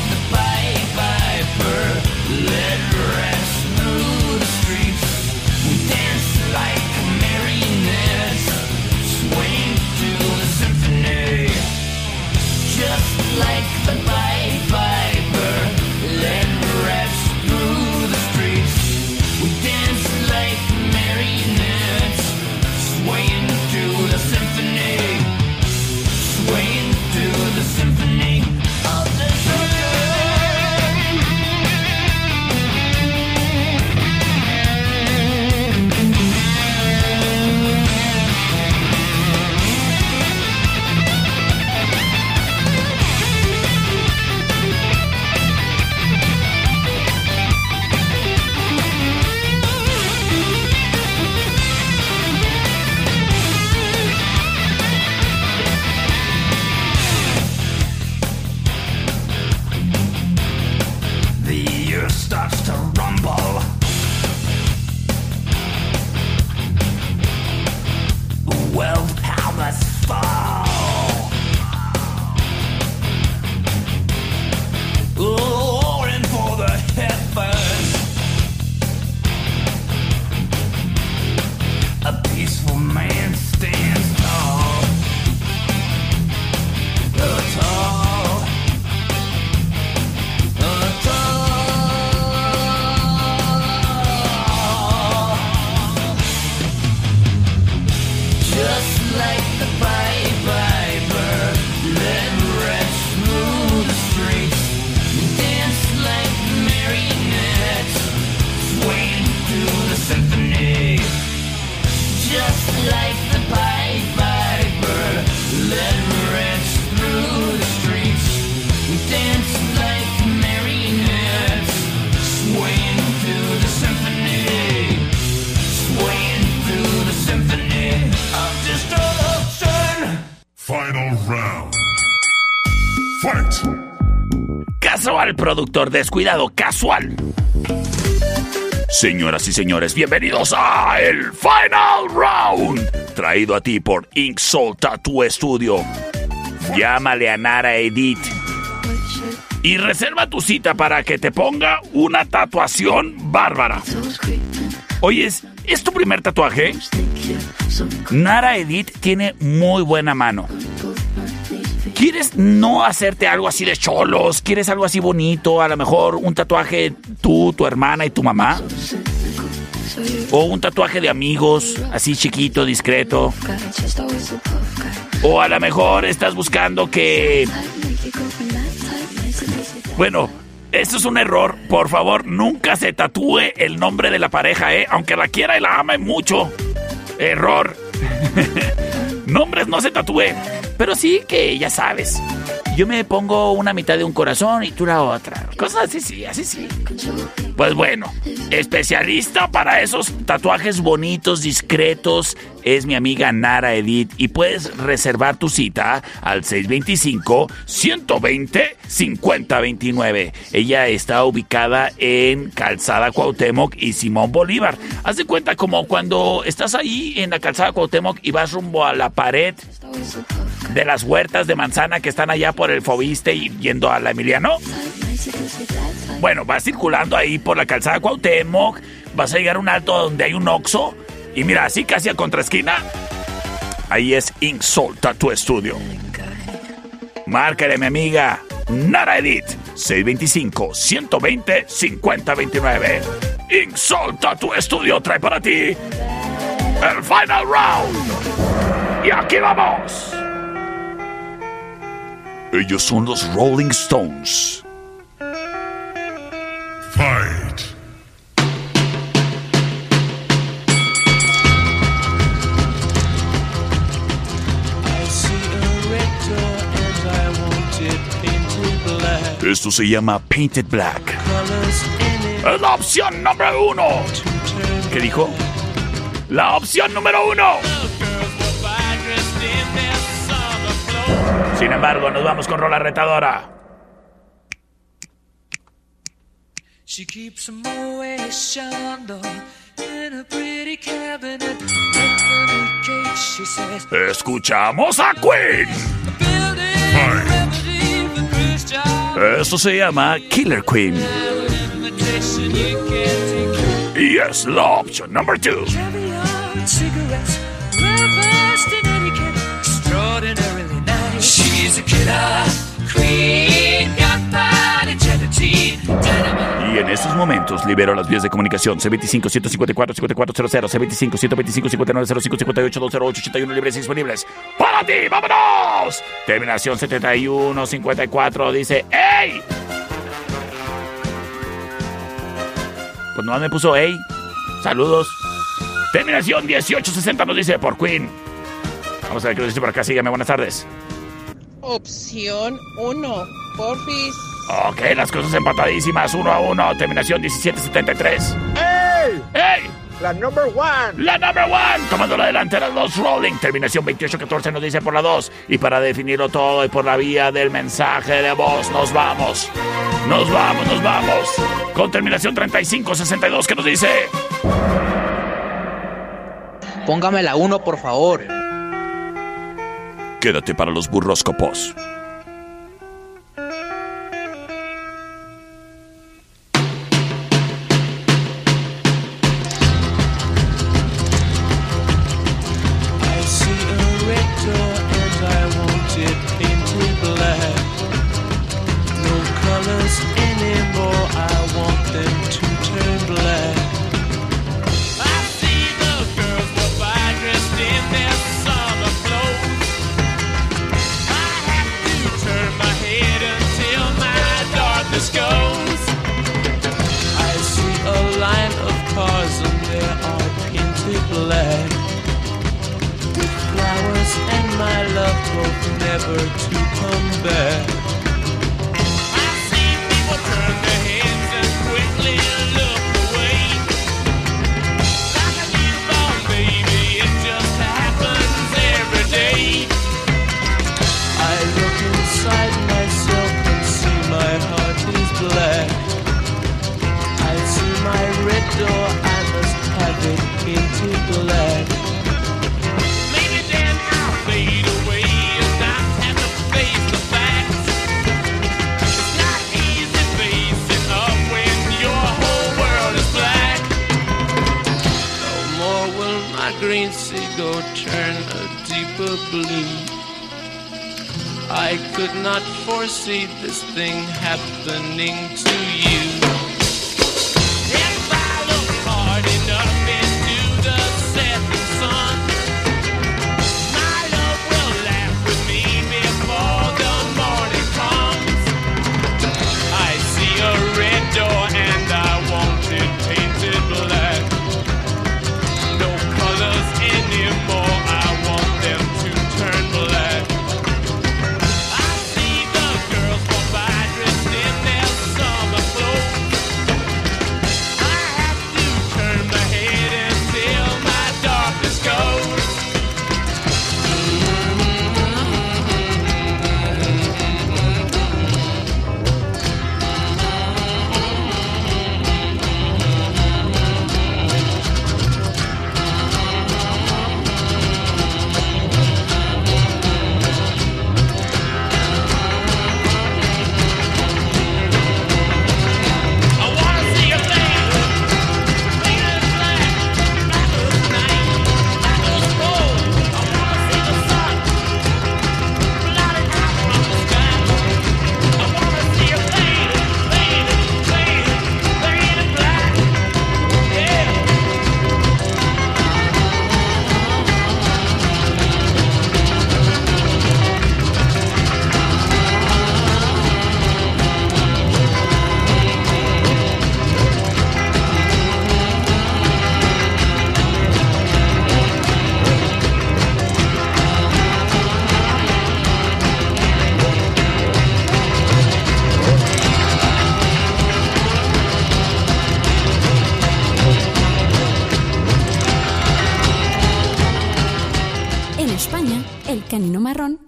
productor, descuidado, casual. Señoras y señores, bienvenidos a el Final Round, traído a ti por Ink Soul Tattoo Studio. Llámale a Nara Edith y reserva tu cita para que te ponga una tatuación bárbara. Oye, ¿es, ¿es tu primer tatuaje? Nara Edith tiene muy buena mano. ¿Quieres no hacerte algo así de cholos? ¿Quieres algo así bonito? A lo mejor un tatuaje tú, tu hermana y tu mamá. O un tatuaje de amigos, así chiquito, discreto. O a lo mejor estás buscando que... Bueno, esto es un error. Por favor, nunca se tatúe el nombre de la pareja, ¿eh? Aunque la quiera y la ame mucho. Error. Nombres no se tatúe. Pero sí que ya sabes. Yo me pongo una mitad de un corazón y tú la otra. Cosas así, sí, así sí. Pues bueno, especialista para esos tatuajes bonitos, discretos, es mi amiga Nara Edith y puedes reservar tu cita al 625-120-5029. Ella está ubicada en Calzada Cuauhtémoc y Simón Bolívar. Haz de cuenta como cuando estás ahí en la Calzada Cuauhtémoc y vas rumbo a la pared de las huertas de manzana que están allá por el Fobiste y yendo a la Emiliano. Bueno, vas circulando ahí por la calzada Cuauhtémoc, vas a llegar a un alto donde hay un Oxxo y mira, así casi a contraesquina, ahí es Ink Soul Tattoo Studio. Márcale, mi amiga Nara Edith, 625-120-5029. Ink Soul Tattoo Studio trae para ti el Final Round. Y aquí vamos. Ellos son los Rolling Stones. Esto se llama Painted Black. La opción número uno. ¿Qué dijo? La opción número uno. Sin embargo, nos vamos con rola retadora. She keeps a Moet Chandon in a pretty cabinet. Anthony cake, she says. Escuchamos a Queen. Remedy for Christian. Esto se llama Killer Queen. Invitation you can't take. Y es la opción número dos. Caviar and cigarettes. Well versed in etiquette. Extraordinarily nice. She's a killer queen. En estos momentos libero las vías de comunicación C25-154-5400, C25-125-5905-58-208, 81 libres y disponibles. ¡Para ti! ¡Vámonos! Terminación 71-54 dice ¡Ey! Pues nomás me puso ¡Ey! Saludos. Terminación 1860 nos dice por Queen. Vamos a ver qué nos dice por acá. Sígueme, buenas tardes. Opción 1. Porfis. Ok, las cosas empatadísimas, uno a uno. Terminación 1773. ¡Ey! ¡Ey! La number one. La number one, tomando la delantera los Rolling. Terminación 2814 nos dice por la 2. Y para definirlo todo y por la vía del mensaje de voz, nos vamos. Nos vamos, nos vamos. Con terminación 3562 que nos dice. Póngame la 1, por favor. Quédate para los burroscopos.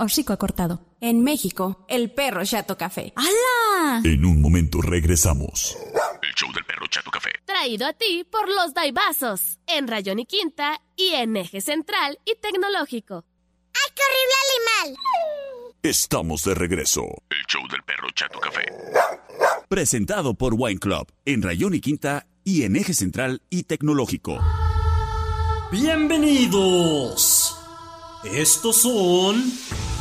Hocico acortado. En México, el perro chato café. ¡Hala! En un momento regresamos. El show del perro Chato Café. Traído a ti por los Daibazos, en Rayón y Quinta y en Eje Central y Tecnológico. ¡Ay, qué horrible animal! Estamos de regreso. El show del perro Chato Café. Presentado por Wine Club en Rayón y Quinta y en Eje Central y Tecnológico. Bienvenidos. Estos son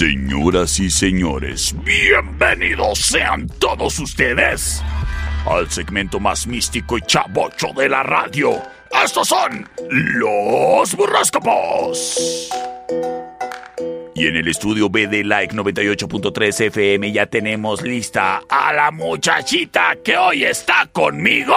Señoras y señores, bienvenidos sean todos ustedes al segmento más místico y chabocho de la radio. Estos son los burroscopos. Y en el estudio B de Like 98.3 FM ya tenemos lista a la muchachita que hoy está conmigo.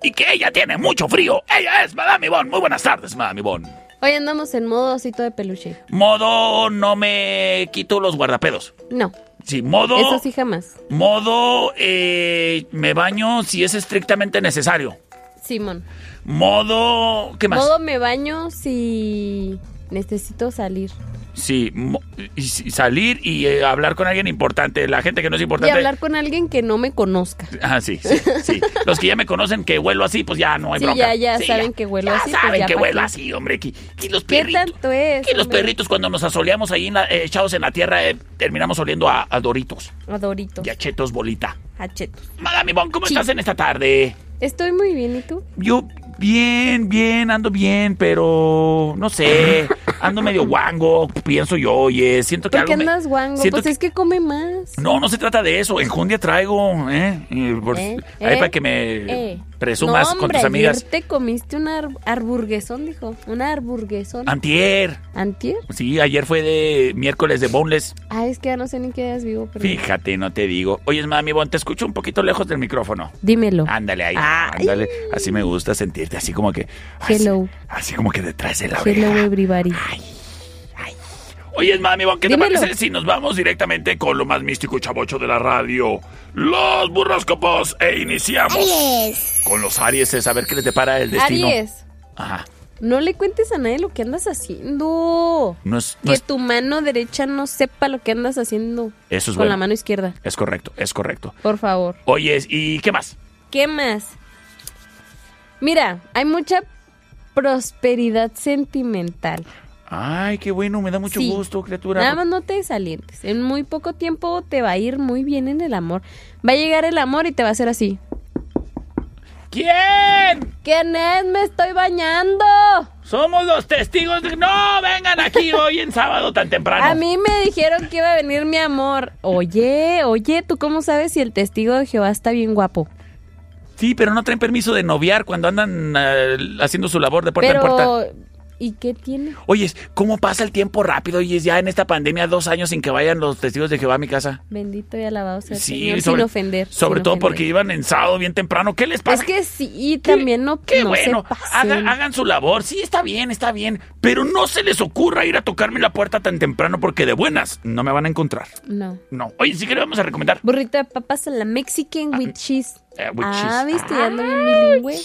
Y que ella tiene mucho frío. Ella es Madame Ivonne. Muy buenas tardes, Madame Ivonne. Hoy andamos en modo osito de peluche. Modo no me quito los guardapedos. No, Sí, modo. eso sí jamás. Modo eh, me baño si es estrictamente necesario. Simón. Modo. ¿Qué más? Modo me baño si necesito salir. Sí, y- y salir y eh, hablar con alguien importante. La gente que no es Y importante. hablar con alguien que no me conozca. Ah, sí, sí, sí. Los que ya me conocen que huelo así, pues ya no hay Sí, bronca. ya, ya Sí, saben que huelo ya así. pues saben ya que huelo qué. así, hombre. Que, que los ¿Qué perritos. tanto es? Que los hombre? perritos cuando nos asoleamos ahí en la- eh, echados en la tierra eh, terminamos oliendo a, a doritos y a chetos bolita. Hachetos. Madame Ivonne, ¿cómo estás en esta tarde? Estoy muy bien, ¿y tú? Yo bien, bien, ando bien, pero no sé, ando medio guango, pienso yo, oye, siento que ¿Por qué algo me- andas guango? siento Pues que- es que come más. No, no se trata de eso, enjundia traigo, ¿eh? Y por- Eh, ahí eh, para que me eh. Presumas no, con tus amigas. ayer te comiste un ar- arburguesón, dijo. Un arburguesón. Antier. ¿Antier? Sí, ayer fue de miércoles de boneless. Ah, es que ya no sé ni qué días vivo, pero... Fíjate, no te digo. Oye, mami, bon, te escucho un poquito lejos del micrófono. Dímelo. Ándale ahí, ándale. Así me gusta sentirte, así como que, Hello. así como que detrás de la Hello, oreja. everybody. Oye, mami, ¿qué te Dímelo. parece si nos vamos directamente con lo más místico y chavocho de la radio? Los burroscopos e iniciamos Aries. con los Aries, a ver qué les depara el destino. Aries. Ajá. No le cuentes a nadie lo que andas haciendo. No es, no que es- tu mano derecha no sepa lo que andas haciendo. Eso es Con bueno. la mano izquierda, Es correcto, es correcto. por favor. Oye, ¿y qué más? ¿Qué más? Mira, hay mucha prosperidad sentimental. Ay, qué bueno, me da mucho Sí. gusto, criatura. Nada más no te desalientes. En muy poco tiempo te va a ir muy bien en el amor. Va a llegar el amor y te va a hacer así. ¿Quién? ¿Quién es? Me estoy bañando. Somos los testigos de... No, vengan aquí hoy en sábado tan temprano. A mí me dijeron que iba a venir mi amor. Oye, oye, ¿tú cómo sabes si el testigo de Jehová está bien guapo? Sí, pero no traen permiso de noviar cuando andan eh, haciendo su labor de puerta en puerta. ¿Y qué tiene? Oye, ¿cómo pasa el tiempo rápido? Oye, ya en esta pandemia dos años sin que vayan los testigos de Jehová a mi casa. Bendito y alabado sea el Sí, Señor, sobre, sin ofender. sobre sin todo ofender. porque iban en sábado bien temprano. ¿Qué les pasa? Es que sí, también no, Qué no bueno, se pasen. hagan, hagan su labor. Sí, está bien, está bien. Pero no se les ocurra ir a tocarme la puerta tan temprano porque de buenas no me van a encontrar. No. No. Oye, si queremos a recomendar. Burrito de papas a la Mexican with cheese. Eh, with ah, cheese. viste, ya ando bien bilingüe.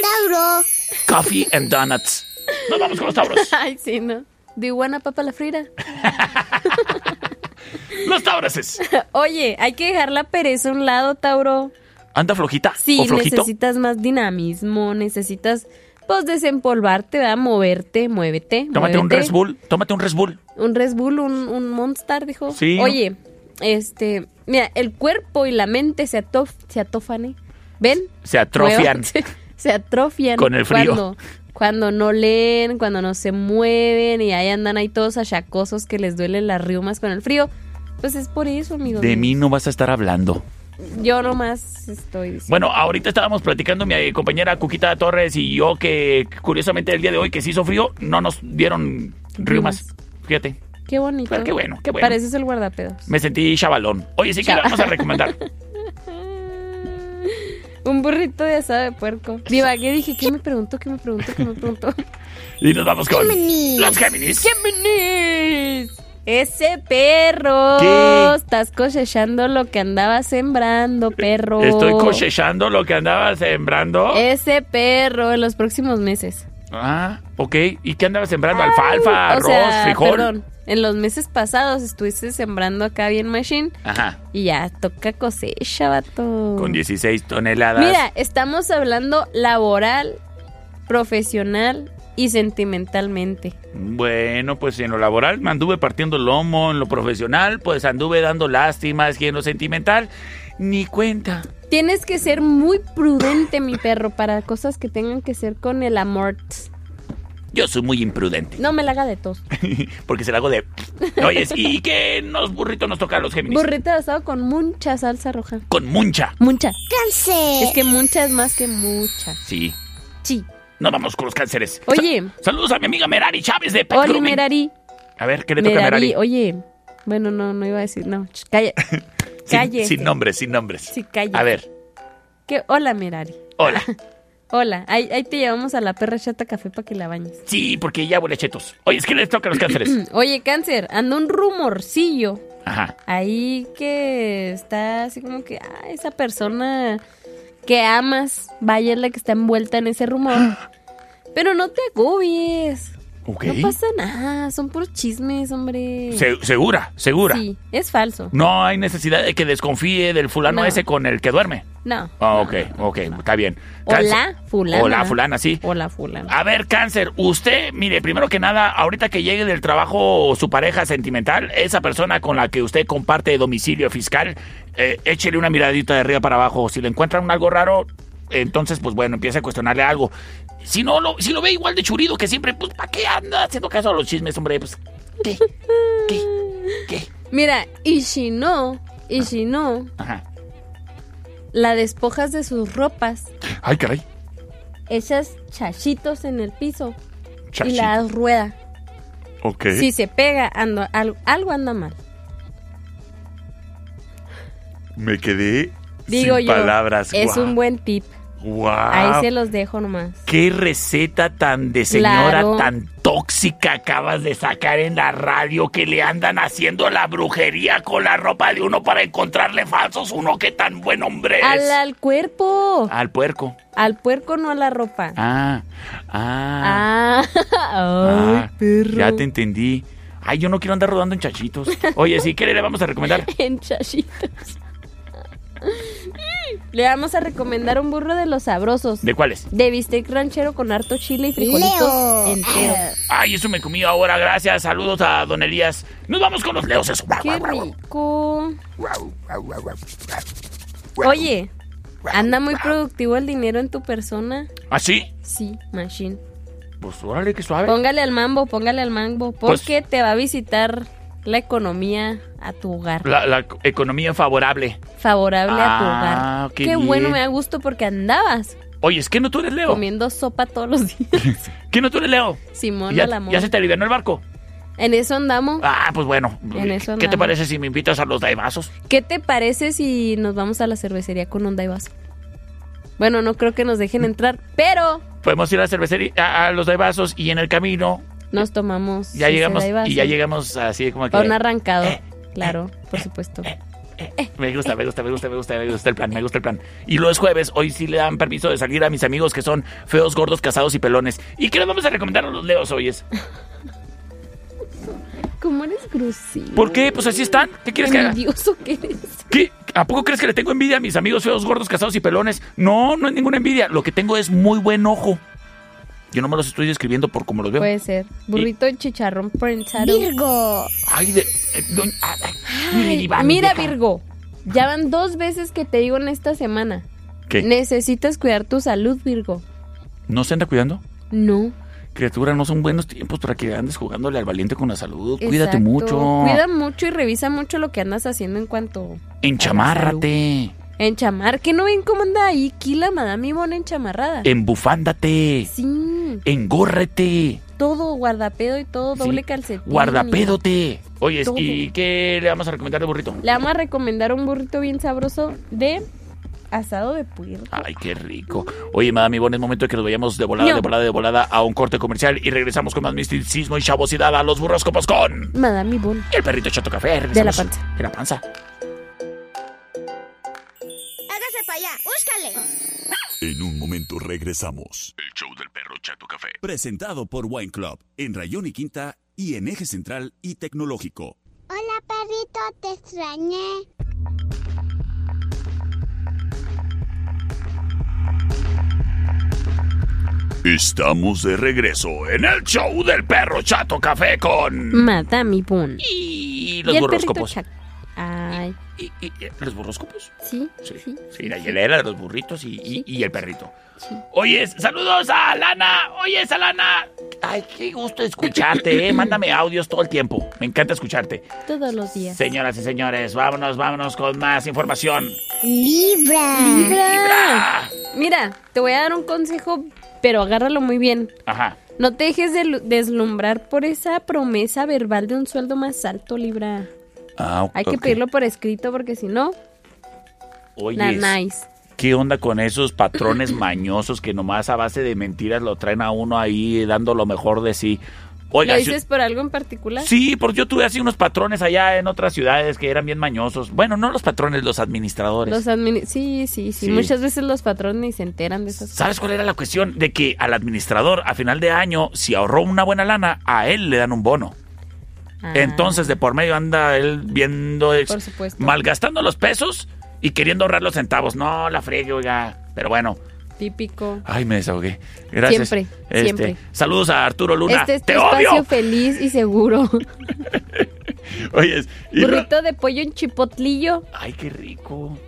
Tauro. Coffee and donuts. Nos vamos con los tauros. Ay, sí, ¿no? ¿Do you wanna papa la frita? Los tauroses. Oye, hay que dejar la pereza a un lado, Tauro. ¿Anda flojita? Sí, ¿O flojito? necesitas más dinamismo, necesitas, pues, desempolvarte, ¿verdad? Moverte, muévete. Tómate un. Red Bull. Tómate un Red Bull. Un Red Bull, un, un Monster, dijo. Sí. Oye, este, mira, el cuerpo y la mente se, atof, se atofan, ¿eh? ¿Ven? Se atrofian. Se atrofian. Con el frío. Cuando, cuando no leen, cuando no se mueven y ahí andan ahí todos achacosos que les duelen las riumas con el frío. Pues es por eso, amigos. De mí no vas a estar hablando. Yo nomás estoy diciendo. Bueno, ahorita estábamos platicando mi eh, compañera Cuquita Torres y yo que curiosamente el día de hoy que se hizo frío no nos dieron riumas. Fíjate, Qué bonito. Pero qué bueno, qué bueno. Pareces el guardapedos. me sentí chavalón. Oye, sí que Chava- vamos a recomendar. Un burrito de asado de puerco. Divagué, dije, ¿qué me preguntó? ¿Qué me preguntó? ¿Qué me preguntó? Y nos vamos con Géminis. los Géminis. ¡Géminis! Ese perro. ¿Qué? Estás cosechando lo que andaba sembrando, perro. Estoy cosechando lo que andaba sembrando. Ese perro en los próximos meses. Ah, ok. ¿Y qué andaba sembrando? Alfalfa, o arroz, sea, frijol. Perdón. En los meses pasados estuviste sembrando acá bien machine Ajá. y ya toca cosecha, vato. Con 16 toneladas. Mira, estamos hablando laboral, profesional y sentimentalmente. Bueno, pues en lo laboral me anduve partiendo el lomo, en lo profesional, pues anduve dando lástimas y en lo sentimental, ni cuenta. Tienes que ser muy prudente, mi perro, para cosas que tengan que ser con el amor. Yo soy muy imprudente, No me la haga de tos. porque se la hago de... Oye, ¿y qué nos burritos nos toca a los Géminis? Burrito de asado con mucha salsa roja. Con mucha. Mucha. Cáncer. Es que mucha es más que mucha. Sí. Sí. Nos vamos con los cánceres. Oye. Sa- saludos a mi amiga Merari Chávez de Pet Oli, Grooming. Merari. A ver, ¿qué le toca a Merari. Merari? Oye. Bueno, no, no iba a decir. No, ch, calla. Sin- Calle. Sin, nombres, sin nombres. Sí, calle. A ver, ¿Qué? Hola, Merari. hola. Hola. Ahí, ahí te llevamos a la perra chata café para que la bañes. Sí, porque ya huele chetos. Oye, es que le toca los cánceres. Oye, cáncer, anda un rumorcillo Ajá. ahí que está así como que, ah, esa persona que amas, vaya la que está envuelta en ese rumor. Pero no te agobies. No pasa nada, son puros chismes, hombre. Se- segura, segura. Sí, es falso. No hay necesidad de que desconfíe del fulano No. ese con el que duerme. No. Ah, ok, ok, está bien. Cáncer- Hola, fulana. Hola, fulana, sí. Hola, fulana. A ver, cáncer, usted, mire, primero que nada, ahorita que llegue del trabajo su pareja sentimental, esa persona con la que usted comparte domicilio fiscal, eh, échele una miradita de arriba para abajo. Si le encuentran algo raro, entonces, pues bueno, empieza a cuestionarle algo. Si no, lo, si lo ve igual de churido que siempre, pues ¿para qué anda haciendo caso a los chismes, hombre? Pues, ¿qué? ¿Qué? ¿Qué? Mira, y si no, y si no, Ajá. la despojas de sus ropas, Ay, caray. echas chachitos en el piso y Chachito. la das rueda. Ok. Si se pega, ando- algo, algo anda mal. Me quedé Digo sin yo, palabras. es un buen tip. Wow. Ahí se los dejo nomás. Qué receta tan de señora, Claro. tan tóxica acabas de sacar en la radio que le andan haciendo la brujería con la ropa de uno para encontrarle falsos uno que tan buen hombre es. Al, al cuerpo. Al puerco. Al puerco, no a la ropa. Ah, ah, Ah, ah, ya te entendí. Ay, yo no quiero andar rodando en chachitos. Oye, sí, ¿qué le vamos a recomendar? en chachitos. Le vamos a recomendar un burro de los sabrosos. ¿De cuáles? De bistec ranchero con harto chile y frijolitos enteros. Ay, eso me comí ahora, gracias. Saludos a don Elías. Nos vamos con los leos, eso. ¡Qué rico! Oye, anda muy productivo el dinero en tu persona. ¿Ah, sí? Sí, machine. Pues órale, que suave. Póngale al mambo, póngale al mambo, Pues- porque te va a visitar la economía a tu hogar. La, la economía favorable. Favorable a tu Ah, hogar. qué Qué, bueno, me da gusto porque andabas Oye, es que no tú eres Leo. comiendo sopa todos los días. ¿Qué no tú eres Leo? Simón ¿Ya, al amor. ya se te alivianó el barco? En eso andamos. Ah, pues bueno. En eso ¿Qué te parece si me invitas a los daibazos? ¿Qué te parece si nos vamos a la cervecería con un daivaso? Bueno, no creo que nos dejen entrar, pero Podemos ir a la cervecería, a, a los daibazos y en el camino nos tomamos. ya llegamos y ya llegamos así como que... Un arrancado. claro, por supuesto. Me gusta, me gusta, me gusta, me gusta, me gusta el plan, me gusta el plan. Y luego es jueves, hoy sí le dan permiso de salir a mis amigos que son feos, gordos, casados y pelones. ¿Y qué les vamos a recomendar a los leos hoy? Es? ¿Cómo eres grosero? ¿Por qué? Pues así están. ¿Qué quieres que haga? Envidioso que eres. ¿Qué? ¿A poco crees que le tengo envidia a mis amigos feos, gordos, casados y pelones? No, no es ninguna envidia. Lo que tengo es muy buen ojo. Yo no me los estoy describiendo por cómo los veo. Puede ser. Burrito de chicharrón prensado. Virgo. Ay, de, eh, doña- ah, ay, Ay, Iván, mira. Virgo. Ya van dos veces que te digo en esta semana. ¿Qué? Necesitas cuidar tu salud, Virgo. ¿No se anda cuidando? No. Criatura, no son buenos tiempos para que andes jugándole al valiente con la salud. Cuídate Exacto. mucho. Cuida mucho y revisa mucho lo que andas haciendo en cuanto Enchamárrate. En chamar, que no ven cómo anda ahí Kila, Madame Ivonne enchamarrada. Embufándate. Sí, Engórrete. todo guardapedo y todo, doble calcetín. Guardapédote. Oye, Todo. ¿y qué le vamos a recomendar de burrito? Le vamos a recomendar un burrito bien sabroso de asado de puerco. Ay, qué rico. Oye, Madame Ivonne, es momento de que nos vayamos de volada, No. de volada, de volada a un corte comercial y regresamos con más misticismo y chavosidad a los burroscopos con Madame Ivonne. el perrito Chato Café. De la panza. De la panza. Para allá, búscale. En un momento regresamos. El show del perro Chato Café. Presentado por Wine Club en Rayón y Quinta y en Eje Central y Tecnológico. Hola, perrito, te extrañé. Estamos de regreso en el show del perro Chato Café con Madame Ivonne. y los y el perrito burroscopos. Ay, ¿Y, y- y- los burroscopos? sí, Sí, sí. sí, la hielera de los burritos y, y- y el perrito. Oye, saludos a Lana. Oye, Lana. Ay, qué gusto escucharte, ¿eh? Mándame audios todo el tiempo. Me encanta escucharte. Todos los días. Señoras y señores, vámonos, vámonos con más información. Libra. Libra. Mira, te voy a dar un consejo, pero agárralo muy bien. Ajá. No te dejes de deslumbrar por esa promesa verbal de un sueldo más alto, Libra. Ah, Hay que pedirlo por escrito porque si no, Oye, nice. ¿qué onda con esos patrones mañosos que nomás a base de mentiras lo traen a uno ahí dando lo mejor de sí? Oiga, ¿Lo dices por algo en particular? Sí, porque yo tuve así unos patrones allá en otras ciudades que eran bien mañosos. Bueno, no los patrones, los administradores. Los admini- sí, sí, sí, Sí. Muchas veces los patrones ni se enteran de esas cosas. ¿Sabes cuál era la cuestión? De que al administrador a final de año, si ahorró una buena lana, a él le dan un bono. Ah, Entonces, de por medio anda él viendo, ex- Por supuesto. malgastando los pesos y queriendo ahorrar los centavos. No, la friegue, oiga. Pero bueno, Típico. ay, me desahogué. Gracias. Siempre, Este, siempre. Saludos a Arturo Luna. Este es tu ¡Te espacio odio! feliz y seguro. Oye, y no- Burrito de pollo en chipotlillo. Ay, qué rico.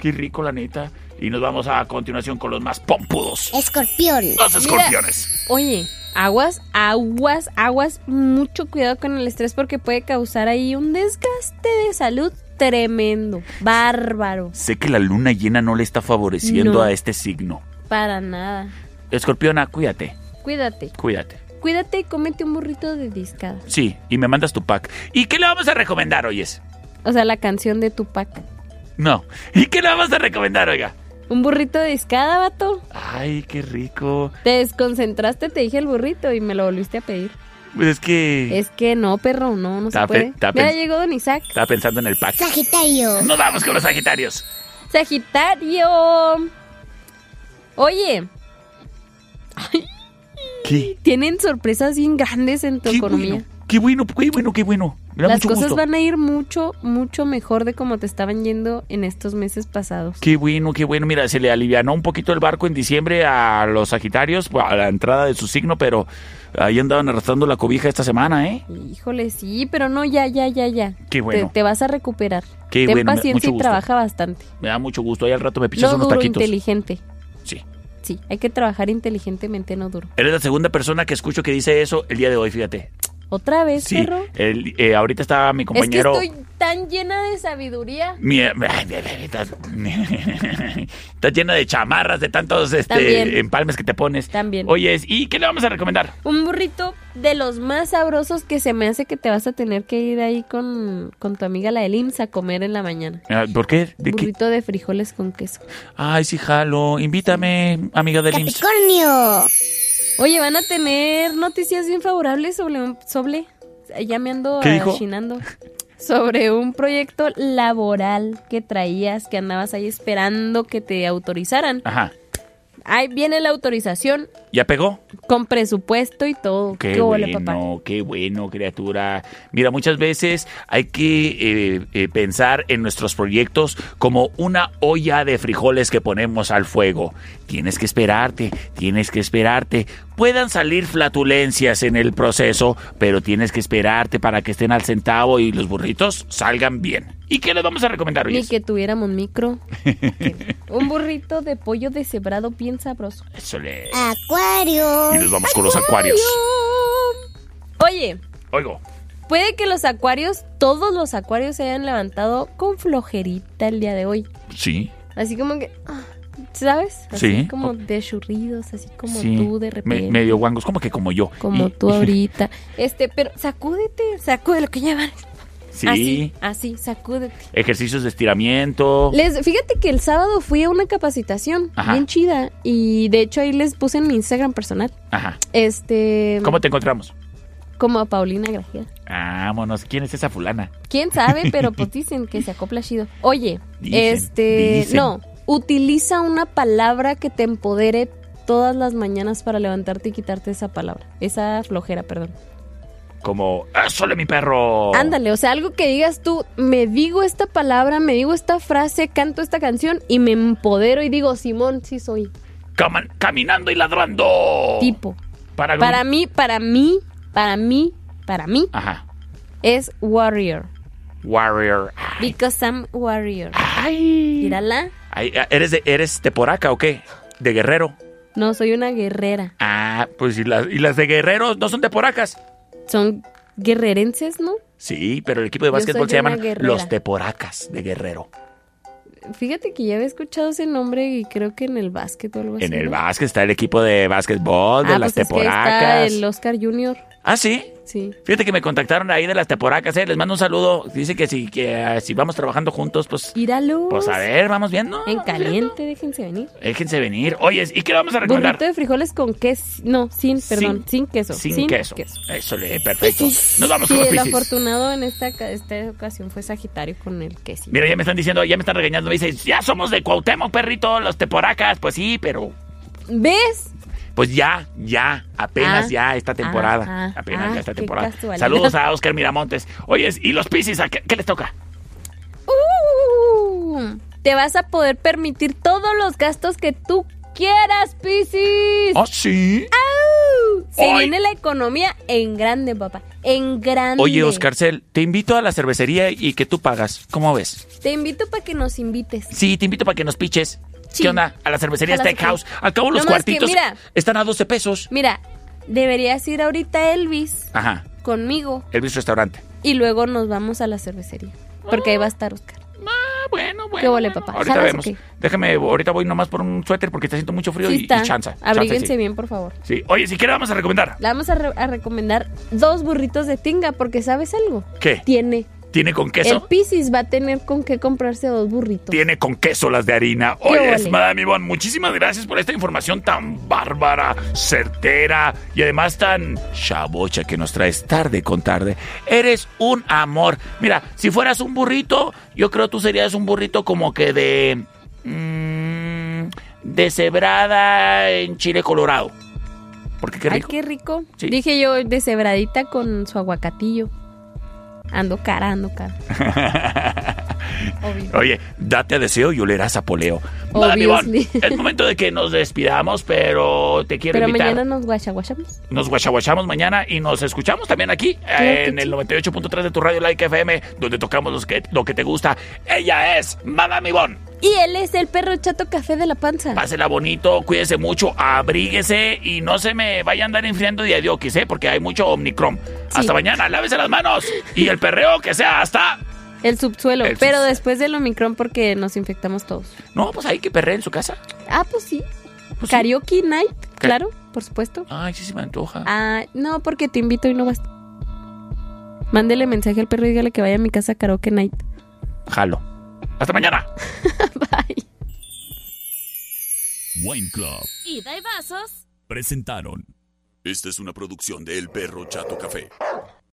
Qué rico, la neta. Y nos vamos a continuación con los más pompudos. Escorpión. Los escorpiones. Oye, aguas, aguas, aguas. Mucho cuidado con el estrés porque puede causar ahí un desgaste de salud tremendo. Bárbaro. Sé que la luna llena no le está favoreciendo No. a este signo. Para nada. Escorpiona, cuídate, Cuídate. cuídate. Cuídate y cómete un burrito de discada. Sí, y me mandas tu pack. ¿Y qué le vamos a recomendar, oyes? O sea, la canción de Tupac. No. ¿Y qué le vamos a recomendar, oiga? Un burrito de discada, vato. Ay, qué rico. Te desconcentraste, te dije el burrito y me lo volviste a pedir. Pues es que Es que no, perro, no, no se Está pe- puede. está Mira, pens- llegó Don Isaac. estaba pensando en el pack. Sagitario. Nos vamos con los Sagitarios. Sagitario. Oye, ¿Qué? tienen sorpresas bien grandes en tu economía. Qué bueno, qué bueno, qué bueno. Me da Las cosas gusto. van a ir mucho, mucho mejor de como te estaban yendo en estos meses pasados. Qué bueno, qué bueno. Mira, se le alivianó un poquito el barco en diciembre a los Sagitarios, a la entrada de su signo, pero ahí andaban arrastrando la cobija esta semana, ¿eh? Híjole, sí, pero no, ya, ya, ya, ya. Qué bueno. Te, te vas a recuperar. Qué Ten bueno, paciencia y trabaja bastante. Me da mucho gusto. Ahí al rato me pichas No unos duro, taquitos. inteligente. Sí. Sí, hay que trabajar inteligentemente, no duro. Eres la segunda persona que escucho que dice eso el día de hoy, fíjate. ¿Otra vez, Sí, perro? el- eh, ahorita estaba mi compañero. Es que estoy tan llena de sabiduría. Mi- ay, estás, estás llena de chamarras, de tantos este, También. empalmes que te pones. También. Oye, ¿y qué le vamos a recomendar? Un burrito de los más sabrosos que se me hace que te vas a tener que ir ahí con, con tu amiga la del IMSS a comer en la mañana. Ah, ¿Por qué? ¿De qué? burrito de frijoles con queso. Ay, sí, jalo. Invítame, amiga del IMSS. Oye, van a tener noticias bien favorables sobre un sobre ya me ando achinando. Sobre un proyecto laboral que traías, que andabas ahí esperando que te autorizaran. Ajá. Ahí viene la autorización ¿Ya pegó? con presupuesto y todo. Qué, bueno, papá? qué bueno, criatura. Mira, muchas veces hay que eh, eh, pensar en nuestros proyectos como una olla de frijoles que ponemos al fuego. Tienes que esperarte, tienes que esperarte. Puedan salir flatulencias en el proceso, pero tienes que esperarte para que estén al centavo y los burritos salgan bien. ¿Y qué les vamos a recomendar hoy? Ni que tuviéramos micro. un burrito de pollo deshebrado bien sabroso. Eso le... Acuario. Y nos vamos con los acuarios. Oye, Oigo. puede que los acuarios, todos los acuarios se hayan levantado con flojerita el día de hoy. Sí. Así como que, ah, ¿sabes? Así Sí. como deshurridos, así como sí. tú de Me- repente. medio guangos, como que como yo. Como Y- tú ahorita. Este, pero sacúdete, sacude lo que llevan. Sí. Así, así, sacúdete. Ejercicios de estiramiento. Les, fíjate que el sábado fui a una capacitación Ajá. bien chida y de hecho ahí les puse en mi Instagram personal. Ajá. Este, ¿Cómo te encontramos? como a Paulina Grajera. Vámonos. ¿Quién es esa fulana? ¿Quién sabe? Pero pues dicen que se acopla chido. Oye, Dicen, este, dicen. no, utiliza una palabra que te empodere todas las mañanas para levantarte y quitarte esa palabra, esa flojera, perdón. Como, ¡Ah, sole mi perro! Ándale, o sea, algo que digas tú, me digo esta palabra, me digo esta frase, canto esta canción y me empodero y digo, Simón, sí soy. Caminando y ladrando. Tipo. Para, algún- Para mí, para mí, para mí, para mí, Ajá. es warrior. Warrior. Because I'm warrior. Ay. Mírala. Ay, ¿Eres de, eres de poraca o qué? ¿De guerrero? No, soy una guerrera. Ah, pues y las, y las de guerreros no son de poracas. Son guerrerenses, ¿no? Sí, pero el equipo de básquetbol se llaman guerrera. los teporacas de guerrero. Fíjate que ya había escuchado ese nombre y creo que en el básquet o algo así. En el ¿no? básquet está el equipo de básquetbol, de Ah, las pues es que ahí está teporacas. el Oscar Junior. Ah, sí. Sí. Fíjate que me contactaron ahí de las teporacas, eh. Les mando un saludo. Dice que si, que eh, si vamos trabajando juntos, pues. Íralo. Pues a ver, vamos viendo. En caliente, déjense venir. Déjense venir. Oye, ¿y qué vamos a recomendar? Burrito de frijoles con queso. No, sin, perdón, sin, queso. Sin, queso. Eso le, perfecto. Nos vamos Sí, con los el afortunado en esta, esta ocasión fue Sagitario con el queso. Mira, ya me están diciendo, ya me están regañando. Me dicen, ya somos de Cuauhtémoc, perrito, los teporacas. Pues sí, pero ¿Ves? Pues ya, ya, apenas Ah, ya esta temporada. ah, ah, apenas ah, ya esta temporada. Saludos a Oscar Miramontes. Oye, ¿y los piscis? ¿a qué, qué les toca? Uh, te vas a poder permitir todos los gastos que tú quieras, Piscis. ¿Oh, sí? ¡Au! Se Ay. viene la economía en grande, papá. En grande. Oye, Oscarcel, te invito a la cervecería y que tú pagas. ¿Cómo ves? Te invito para que nos invites. Sí, te invito para que nos piches. Sí. ¿Qué onda? A la cervecería Ojalá se Steakhouse. pueda. Al cabo los No cuartitos mira. están a 12 pesos. Mira, deberías ir ahorita a Elvis Ajá. conmigo Elvis Restaurante. y luego nos vamos a la cervecería. Porque ahí va a estar Oscar. Ah, bueno, bueno. ¿Qué vole, papá? Ahorita ¿Jalas o vemos. Déjame, ahorita voy nomás por un suéter porque está haciendo mucho frío Sí y, y chanza. Abríguense sí. bien, por favor. Sí. Oye, si quieres vamos a recomendar. Le vamos a, re- a recomendar dos burritos de tinga porque ¿sabes algo? ¿Qué? Tiene ¿Tiene con El queso? Piscis va a tener con qué comprarse dos burritos. Tiene con queso las de harina. ¿Qué Oye, ole? Madame Ivonne, muchísimas gracias por esta información tan bárbara, certera y además tan chabocha que nos traes tarde con tarde. Eres un amor. Mira, si fueras un burrito, yo creo tú serías un burrito como que de... mm, de cebrada en chile colorado. Porque qué Ay, rico. qué rico. Sí. Dije yo, deshebradita con su aguacatillo. Ando cara, ando cara. Obvio. Oye, date a deseo y olerás a poleo. Madame Obviously. Ivonne, es momento de que nos despidamos, pero te quiero Pero invitar. mañana nos guachaguachamos. Nos guachaguachamos mañana y nos escuchamos también aquí en el 98.3 de tu radio Like FM, donde tocamos los que, lo que te gusta. Ella es Madame Ivonne. Y él es el perro chato café de la panza. Pásela bonito, cuídese mucho, abríguese y no se me vaya a andar enfriando de adiokis, ¿eh? Porque hay mucho Omnicrom. Hasta mañana, lávese las manos y el perreo que sea hasta... El subsuelo. El pero después del Omicron porque nos infectamos todos. No, pues hay que perrear en su casa. Ah, pues sí. Karaoke night, claro, por supuesto. Ay, sí se me antoja. Ah, no, porque te invito y no vas. Mándele mensaje al perro y dígale que vaya a mi casa a karaoke night. Jalo. Hasta mañana. Wine Club Ida y vasos. presentaron. Esta es una producción de El Perro Chato Café.